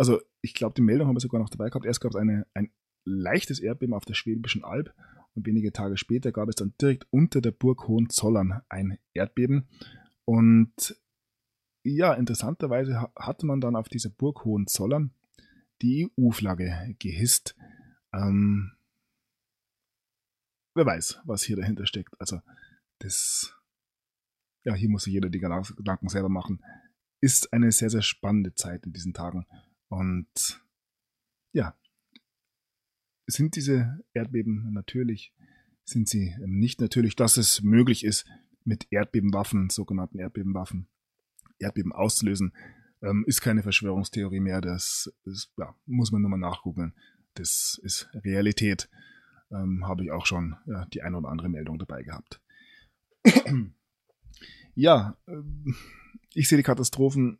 also ich glaube, die Meldung haben wir sogar noch dabei gehabt. Erst gab es ein leichtes Erdbeben auf der Schwäbischen Alb und wenige Tage später gab es dann direkt unter der Burg Hohenzollern ein Erdbeben. Und ja, interessanterweise hatte man dann auf dieser Burg Hohenzollern die EU-Flagge gehisst. Ähm, wer weiß, was hier dahinter steckt. Also das, ja, hier muss sich jeder die Gedanken selber machen. Ist eine sehr, sehr spannende Zeit in diesen Tagen. Und ja, sind diese Erdbeben natürlich, sind sie nicht natürlich, dass es möglich ist, mit Erdbebenwaffen, sogenannten Erdbebenwaffen, Erdbeben auszulösen, ähm, ist keine Verschwörungstheorie mehr. Das, das ja, muss man nur mal nachgoogeln. Das ist Realität ähm, habe ich auch schon ja, die eine oder andere Meldung dabei gehabt. ja, äh, ich sehe die Katastrophen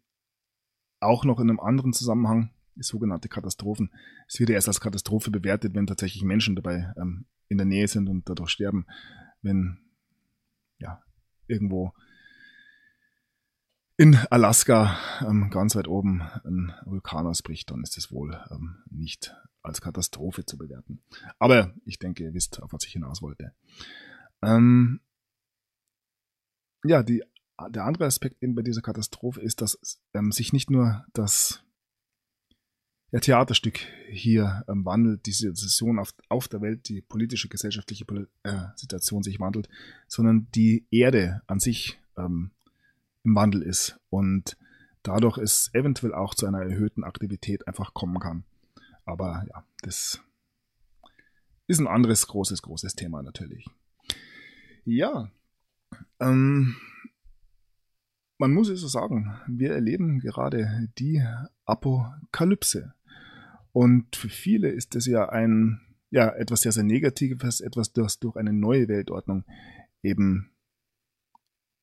auch noch in einem anderen Zusammenhang. Sogenannte Katastrophen. Es wird ja erst als Katastrophe bewertet, wenn tatsächlich Menschen dabei ähm, in der Nähe sind und dadurch sterben. Wenn ja irgendwo in Alaska ähm, ganz weit oben ein Vulkan ausbricht, dann ist es wohl ähm, nicht als Katastrophe zu bewerten. Aber ich denke, ihr wisst, auf was ich hinaus wollte. Ähm, ja, die, der andere Aspekt eben bei dieser Katastrophe ist, dass ähm, sich nicht nur das ja, Theaterstück hier ähm, wandelt, die Situation auf, auf der Welt, die politische, gesellschaftliche äh, Situation sich wandelt, sondern die Erde an sich ähm, im Wandel ist und dadurch es eventuell auch zu einer erhöhten Aktivität einfach kommen kann. Aber ja, das ist ein anderes großes, großes Thema natürlich. Ja, Ähm, man muss es so sagen, wir erleben gerade die Apokalypse. Und für viele ist es ja ein, ja, etwas sehr, sehr Negatives, etwas, das durch eine neue Weltordnung eben,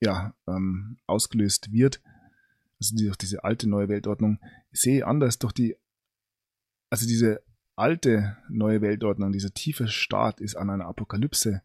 ja, ähm, ausgelöst wird. Also durch diese alte neue Weltordnung. Ich sehe anders durch die, also diese alte neue Weltordnung, dieser tiefe Staat ist an einer Apokalypse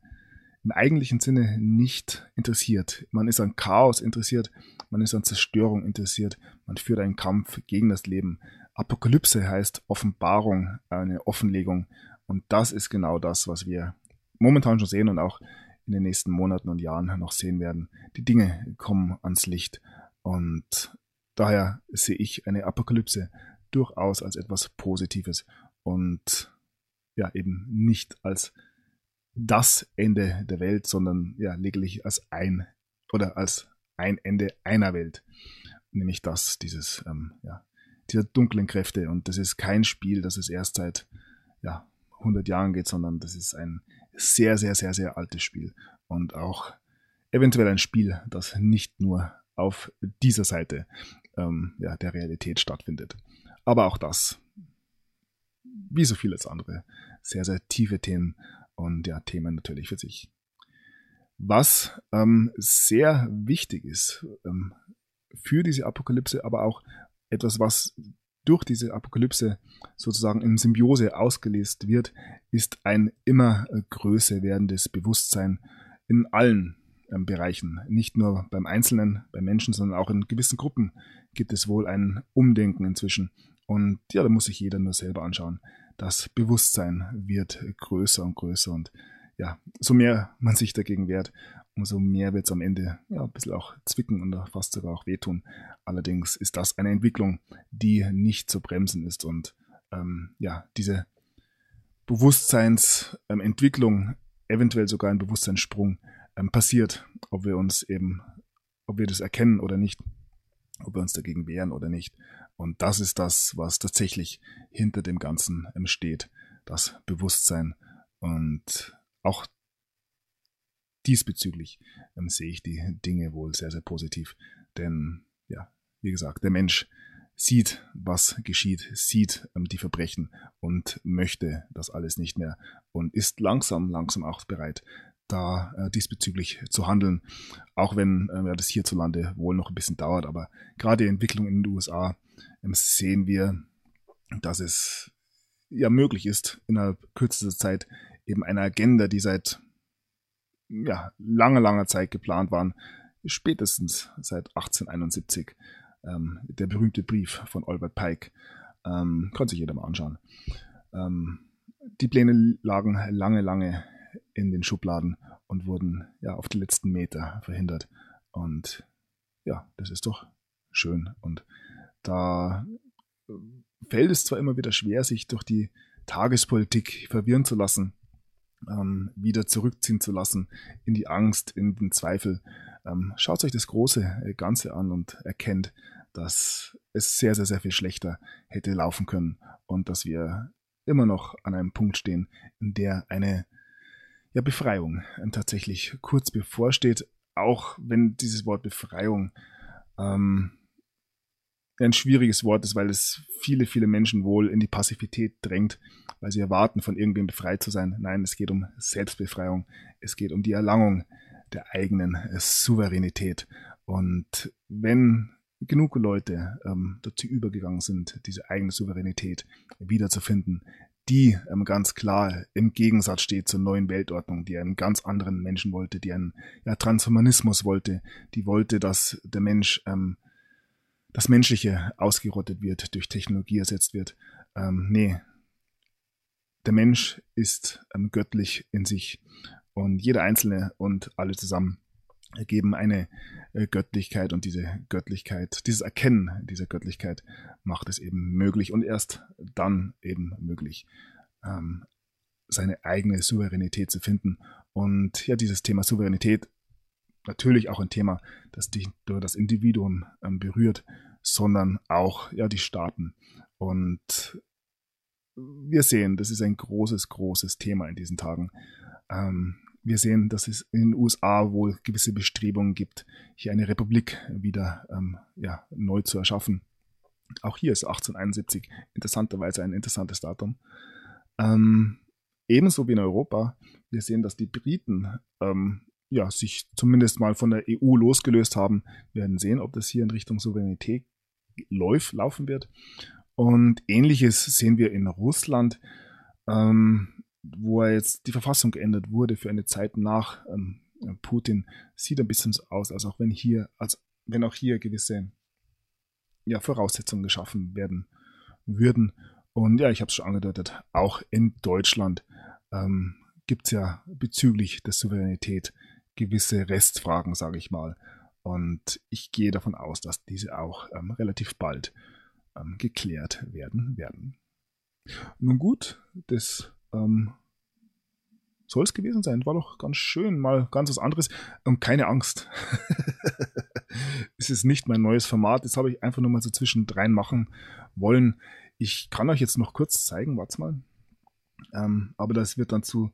im eigentlichen Sinne nicht interessiert. Man ist an Chaos interessiert, man ist an Zerstörung interessiert, man führt einen Kampf gegen das Leben. Apokalypse heißt Offenbarung, eine Offenlegung. Und das ist genau das, was wir momentan schon sehen und auch in den nächsten Monaten und Jahren noch sehen werden. Die Dinge kommen ans Licht. Und daher sehe ich eine Apokalypse durchaus als etwas Positives und ja, eben nicht als das Ende der Welt, sondern ja lediglich als ein oder als ein Ende einer Welt. Nämlich das, dieses, ähm, ja, dieser dunklen Kräfte. Und das ist kein Spiel, das es erst seit ja, 100 Jahren geht, sondern das ist ein sehr, sehr, sehr, sehr altes Spiel. Und auch eventuell ein Spiel, das nicht nur auf dieser Seite ähm, ja, der Realität stattfindet. Aber auch das, wie so vieles andere, sehr, sehr tiefe Themen und ja, Themen natürlich für sich. Was ähm, sehr wichtig ist ähm, für diese Apokalypse, aber auch etwas, was durch diese Apokalypse sozusagen in Symbiose ausgelöst wird, ist ein immer größer werdendes Bewusstsein in allen ähm, Bereichen. Nicht nur beim Einzelnen, beim Menschen, sondern auch in gewissen Gruppen gibt es wohl ein Umdenken inzwischen. Und ja, da muss sich jeder nur selber anschauen, das Bewusstsein wird größer und größer und ja, so mehr man sich dagegen wehrt, umso mehr wird es am Ende ja, ein bisschen auch zwicken und fast sogar auch wehtun. Allerdings ist das eine Entwicklung, die nicht zu bremsen ist und ähm, ja, diese Bewusstseinsentwicklung, eventuell sogar ein Bewusstseinssprung ähm, passiert, ob wir uns eben, ob wir das erkennen oder nicht, ob wir uns dagegen wehren oder nicht. Und das ist das, was tatsächlich hinter dem Ganzen steht, das Bewusstsein. Und auch diesbezüglich ähm, sehe ich die Dinge wohl sehr, sehr positiv. Denn, ja, wie gesagt, der Mensch sieht, was geschieht, sieht ähm, die Verbrechen und möchte das alles nicht mehr und ist langsam, langsam auch bereit, da äh, diesbezüglich zu handeln. Auch wenn äh, das hierzulande wohl noch ein bisschen dauert, aber gerade die Entwicklung in den USA sehen wir, dass es ja möglich ist, innerhalb kürzester Zeit eben eine Agenda, die seit ja, langer, langer Zeit geplant waren, spätestens seit 1871, ähm, der berühmte Brief von Albert Pike, ähm, kann sich jeder mal anschauen. Ähm, die Pläne lagen lange, lange in den Schubladen und wurden ja auf die letzten Meter verhindert. Und ja, das ist doch schön. Und da äh, fällt es zwar immer wieder schwer, sich durch die Tagespolitik verwirren zu lassen, ähm, wieder zurückziehen zu lassen in die Angst, in den Zweifel. Ähm, schaut euch das große äh, Ganze an und erkennt, dass es sehr, sehr, sehr viel schlechter hätte laufen können und dass wir immer noch an einem Punkt stehen, in der eine ja, Befreiung ähm, tatsächlich kurz bevorsteht, auch wenn dieses Wort Befreiung ähm, ein schwieriges Wort ist, weil es viele, viele Menschen wohl in die Passivität drängt, weil sie erwarten, von irgendwem befreit zu sein. Nein, es geht um Selbstbefreiung. Es geht um die Erlangung der eigenen Souveränität. Und wenn genug Leute ähm, dazu übergegangen sind, diese eigene Souveränität wiederzufinden, die ähm, ganz klar im Gegensatz steht zur neuen Weltordnung, die einen ganz anderen Menschen wollte, die einen ja, Transhumanismus wollte, die wollte, dass der Mensch ähm, das Menschliche ausgerottet wird, durch Technologie ersetzt wird. Ähm, nee, der Mensch ist ähm, göttlich in sich und jeder Einzelne und alle zusammen ergeben eine äh, Göttlichkeit und diese Göttlichkeit, dieses Erkennen dieser Göttlichkeit macht es eben möglich und erst dann eben möglich, ähm, seine eigene Souveränität zu finden. Und ja, dieses Thema Souveränität natürlich auch ein Thema, das dich das Individuum ähm, berührt, sondern auch ja die Staaten. Und wir sehen, das ist ein großes, großes Thema in diesen Tagen. Ähm, wir sehen, dass es in den USA wohl gewisse Bestrebungen gibt, hier eine Republik wieder ähm, ja, neu zu erschaffen. Auch hier ist 1871 interessanterweise ein interessantes Datum. Ähm, ebenso wie in Europa. Wir sehen, dass die Briten ähm, ja, sich zumindest mal von der EU losgelöst haben. Wir werden sehen, ob das hier in Richtung Souveränität läuft, laufen wird. Und ähnliches sehen wir in Russland, ähm, wo jetzt die Verfassung geändert wurde für eine Zeit nach ähm, Putin. Sieht ein bisschen so aus, als auch wenn hier, als wenn auch hier gewisse ja, Voraussetzungen geschaffen werden würden. Und ja, ich habe es schon angedeutet, auch in Deutschland ähm, gibt es ja bezüglich der Souveränität gewisse Restfragen, sage ich mal. Und ich gehe davon aus, dass diese auch ähm, relativ bald ähm, geklärt werden werden. Nun gut, das ähm, soll es gewesen sein. War doch ganz schön, mal ganz was anderes. Und keine Angst. es ist nicht mein neues Format. Das habe ich einfach nur mal so zwischendrein machen wollen. Ich kann euch jetzt noch kurz zeigen, warte mal. Ähm, aber das wird dann zu,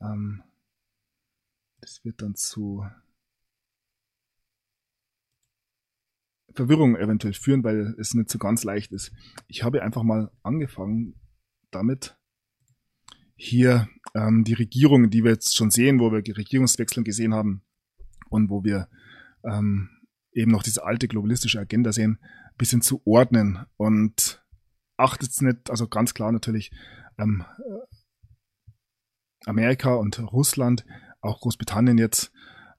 ähm, das wird dann zu Verwirrung eventuell führen, weil es nicht so ganz leicht ist. Ich habe einfach mal angefangen damit, hier ähm, die Regierung, die wir jetzt schon sehen, wo wir Regierungswechsel gesehen haben und wo wir ähm, eben noch diese alte globalistische Agenda sehen, ein bisschen zu ordnen und achtet nicht, also ganz klar natürlich, ähm, Amerika und Russland, auch Großbritannien jetzt,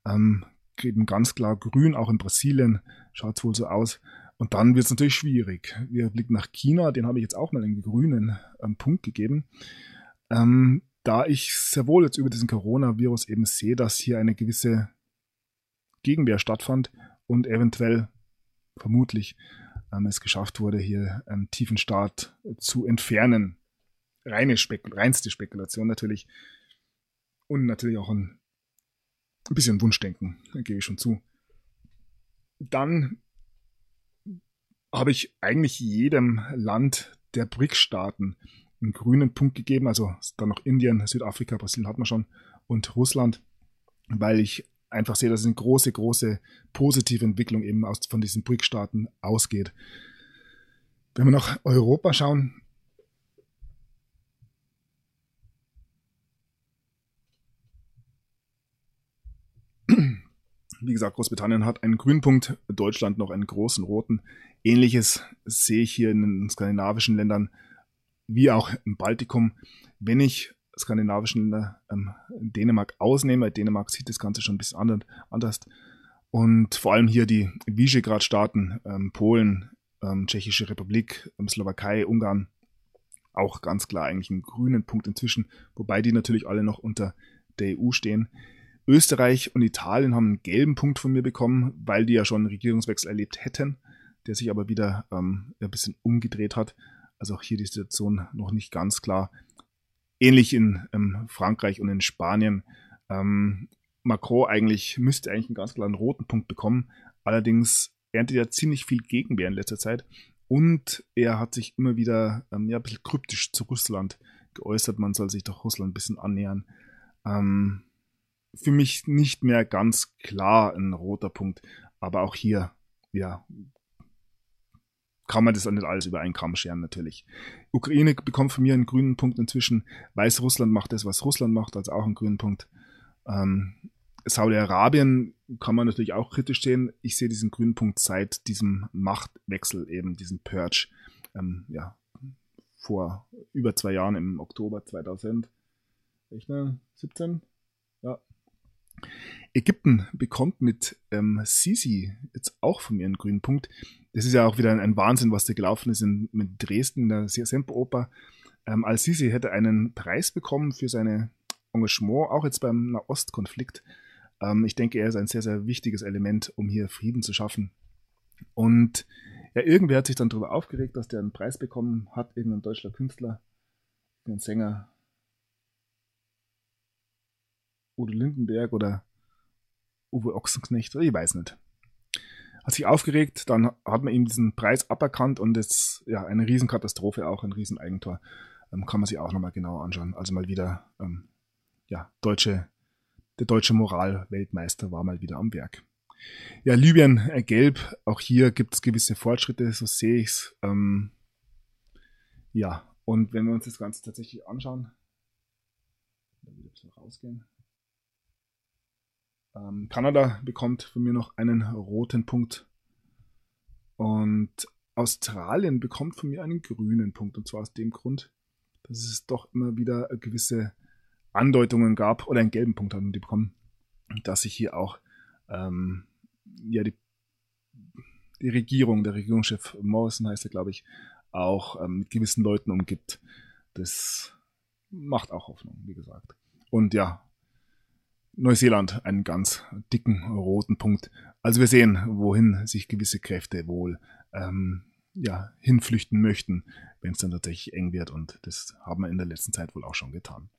ähm, eben ganz klar grün, auch in Brasilien schaut es wohl so aus. Und dann wird es natürlich schwierig. Wir blicken nach China, den habe ich jetzt auch mal einen grünen ähm, Punkt gegeben. Ähm, da ich sehr wohl jetzt über diesen Coronavirus eben sehe, dass hier eine gewisse Gegenwehr stattfand und eventuell vermutlich ähm, es geschafft wurde, hier einen tiefen Staat zu entfernen. Reine Spekul reinste Spekulation natürlich. Und natürlich auch ein, ein bisschen Wunschdenken, gebe ich schon zu. Dann habe ich eigentlich jedem Land der BRIC-Staaten einen grünen Punkt gegeben, also dann noch Indien, Südafrika, Brasilien hat man schon und Russland, weil ich einfach sehe, dass eine große, große positive Entwicklung eben aus, von diesen BRIC-Staaten ausgeht. Wenn wir nach Europa schauen, wie gesagt, Großbritannien hat einen grünen Punkt, Deutschland noch einen großen roten. Ähnliches sehe ich hier in den skandinavischen Ländern wie auch im Baltikum. Wenn ich skandinavischen Länder ähm, Dänemark ausnehme, Dänemark sieht das Ganze schon ein bisschen anders. Und vor allem hier die Visegrad-Staaten, ähm, Polen, ähm, Tschechische Republik, ähm, Slowakei, Ungarn, auch ganz klar eigentlich einen grünen Punkt inzwischen, wobei die natürlich alle noch unter der EU stehen. Österreich und Italien haben einen gelben Punkt von mir bekommen, weil die ja schon einen Regierungswechsel erlebt hätten, der sich aber wieder ähm, ein bisschen umgedreht hat. Also auch hier die Situation noch nicht ganz klar. Ähnlich in ähm, Frankreich und in Spanien. Ähm, Macron eigentlich müsste eigentlich einen ganz klaren roten Punkt bekommen. Allerdings erntet er ziemlich viel Gegenwehr in letzter Zeit. Und er hat sich immer wieder ähm, ja, ein bisschen kryptisch zu Russland geäußert. Man soll sich doch Russland ein bisschen annähern. Ähm, für mich nicht mehr ganz klar ein roter Punkt. Aber auch hier, ja, kann man das nicht alles über einen Kamm scheren, natürlich. Ukraine bekommt von mir einen grünen Punkt inzwischen. Weißrussland macht das, was Russland macht, also auch einen grünen Punkt. Ähm, Saudi-Arabien kann man natürlich auch kritisch sehen. Ich sehe diesen grünen Punkt seit diesem Machtwechsel, eben diesem Purge, ähm, ja, vor über zwei Jahren im Oktober 2017. Ägypten bekommt mit ähm, Sisi jetzt auch von mir einen grünen Punkt das ist ja auch wieder ein, Wahnsinn, was da gelaufen ist in, mit Dresden, in der Semperoper. Ähm, Al-Sisi hätte einen Preis bekommen für sein Engagement, auch jetzt beim Nahostkonflikt. Ähm, ich denke, er ist ein sehr, sehr wichtiges Element, um hier Frieden zu schaffen. Und ja, irgendwer hat sich dann darüber aufgeregt, dass der einen Preis bekommen hat, irgendein deutscher Künstler, ein Sänger, Udo Lindenberg oder Uwe Ochsenknecht, ich weiß nicht hat sich aufgeregt, dann hat man ihm diesen Preis aberkannt und es ja eine Riesenkatastrophe, auch ein Rieseneigentor. Ähm, kann man sich auch nochmal genauer anschauen. Also mal wieder ähm, ja, deutsche der deutsche Moralweltmeister war mal wieder am Werk. Ja, Libyen äh, gelb, auch hier gibt es gewisse Fortschritte, so sehe ich es. Ähm, ja, und wenn wir uns das Ganze tatsächlich anschauen, dann wieder ein bisschen rausgehen. Ähm, Kanada bekommt von mir noch einen roten Punkt. Und Australien bekommt von mir einen grünen Punkt. Und zwar aus dem Grund, dass es doch immer wieder gewisse Andeutungen gab, oder einen gelben Punkt haben die bekommen, dass sich hier auch ähm, ja, die, die Regierung, der Regierungschef Morrison heißt er, glaube ich, auch ähm, mit gewissen Leuten umgibt. Das macht auch Hoffnung, wie gesagt. Und ja, Neuseeland einen ganz dicken roten Punkt. Also wir sehen, wohin sich gewisse Kräfte wohl ähm, ja, hinflüchten möchten, wenn es dann tatsächlich eng wird. Und das haben wir in der letzten Zeit wohl auch schon getan.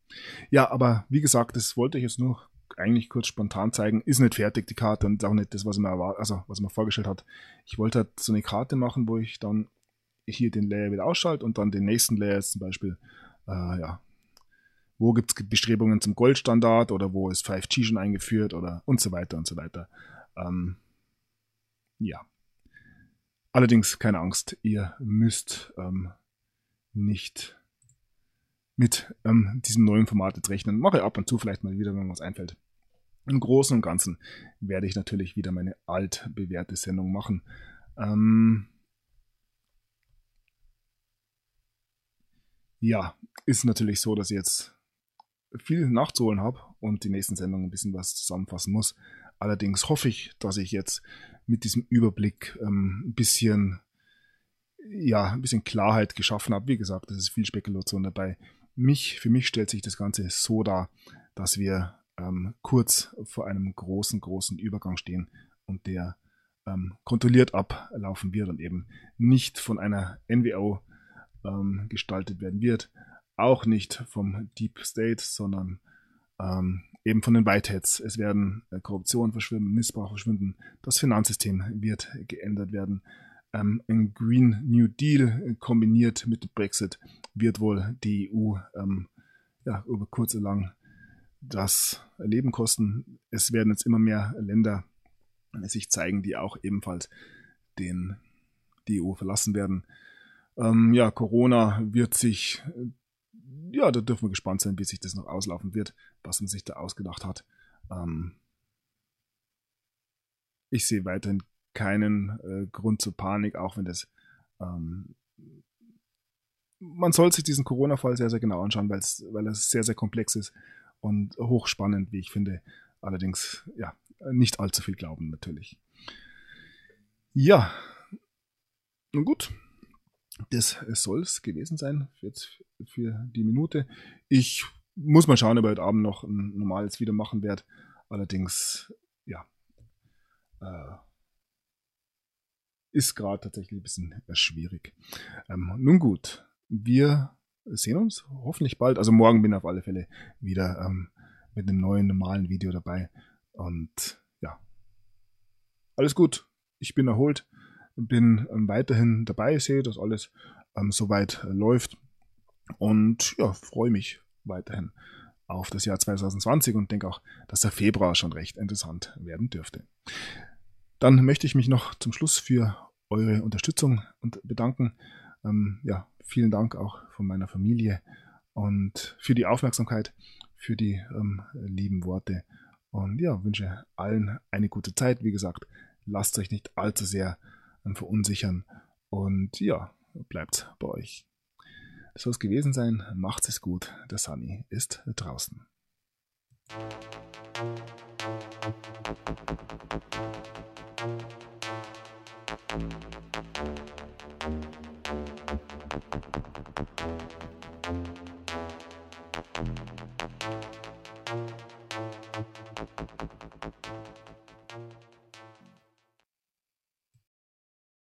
Ja, aber wie gesagt, das wollte ich jetzt nur eigentlich kurz spontan zeigen. Ist nicht fertig, die Karte, und auch nicht das, was man also was man vorgestellt hat. Ich wollte halt so eine Karte machen, wo ich dann hier den Layer wieder ausschalte und dann den nächsten Layer zum Beispiel, äh, ja, wo gibt es Bestrebungen zum Goldstandard oder wo ist 5G schon eingeführt oder und so weiter und so weiter. Ähm, ja. Allerdings keine Angst, ihr müsst ähm, nicht mit ähm, diesem neuen Format jetzt rechnen. Mache ab und zu vielleicht mal wieder, wenn mir was einfällt. Im Großen und Ganzen werde ich natürlich wieder meine altbewährte Sendung machen. Ähm, ja, ist natürlich so, dass ich jetzt viel nachzuholen habe und die nächsten Sendungen ein bisschen was zusammenfassen muss. Allerdings hoffe ich, dass ich jetzt mit diesem Überblick ähm, ein bisschen, ja, ein bisschen Klarheit geschaffen habe. Wie gesagt, es ist viel Spekulation dabei. Mich, für mich stellt sich das Ganze so dar, dass wir ähm, kurz vor einem großen, großen Übergang stehen und der ähm, kontrolliert ablaufen wird und eben nicht von einer NWO ähm, gestaltet werden wird. Auch nicht vom Deep State, sondern ähm, eben von den Whiteheads. Es werden äh, Korruption verschwinden, Missbrauch verschwinden, das Finanzsystem wird geändert werden. Ähm, ein Green New Deal äh, kombiniert mit Brexit wird wohl die EU ähm, ja, über kurz oder lang das Leben kosten. Es werden jetzt immer mehr Länder sich zeigen, die auch ebenfalls den, die EU verlassen werden. Ähm, ja, Corona wird sich, ja, da dürfen wir gespannt sein, wie sich das noch auslaufen wird, was man sich da ausgedacht hat. Ähm, ich sehe weiterhin keinen äh, Grund zur Panik, auch wenn das ähm, man soll sich diesen Corona-Fall sehr, sehr genau anschauen, weil es sehr, sehr komplex ist und hochspannend, wie ich finde. Allerdings, ja, nicht allzu viel glauben, natürlich. Ja, nun gut, das soll es gewesen sein jetzt für die Minute. Ich muss mal schauen, ob ich heute Abend noch ein normales Video machen werde. Allerdings, ja, äh, ist gerade tatsächlich ein bisschen schwierig. Ähm, nun gut, wir sehen uns hoffentlich bald. Also morgen bin ich auf alle Fälle wieder ähm, mit einem neuen normalen Video dabei. Und ja, alles gut. Ich bin erholt, bin ähm, weiterhin dabei, sehe, dass alles ähm, soweit äh, läuft. Und ja, freue mich weiterhin auf das Jahr 2020 und denke auch, dass der Februar schon recht interessant werden dürfte. Dann möchte ich mich noch zum Schluss für eure Unterstützung bedanken. Ähm, ja, vielen Dank auch von meiner Familie und für die Aufmerksamkeit, für die ähm, lieben Worte. Und ja, wünsche allen eine gute Zeit. Wie gesagt, lasst euch nicht allzu sehr ähm, verunsichern. Und ja, bleibt bei euch. Das soll es gewesen sein. Macht es gut. Der Sunny ist draußen. Thank you.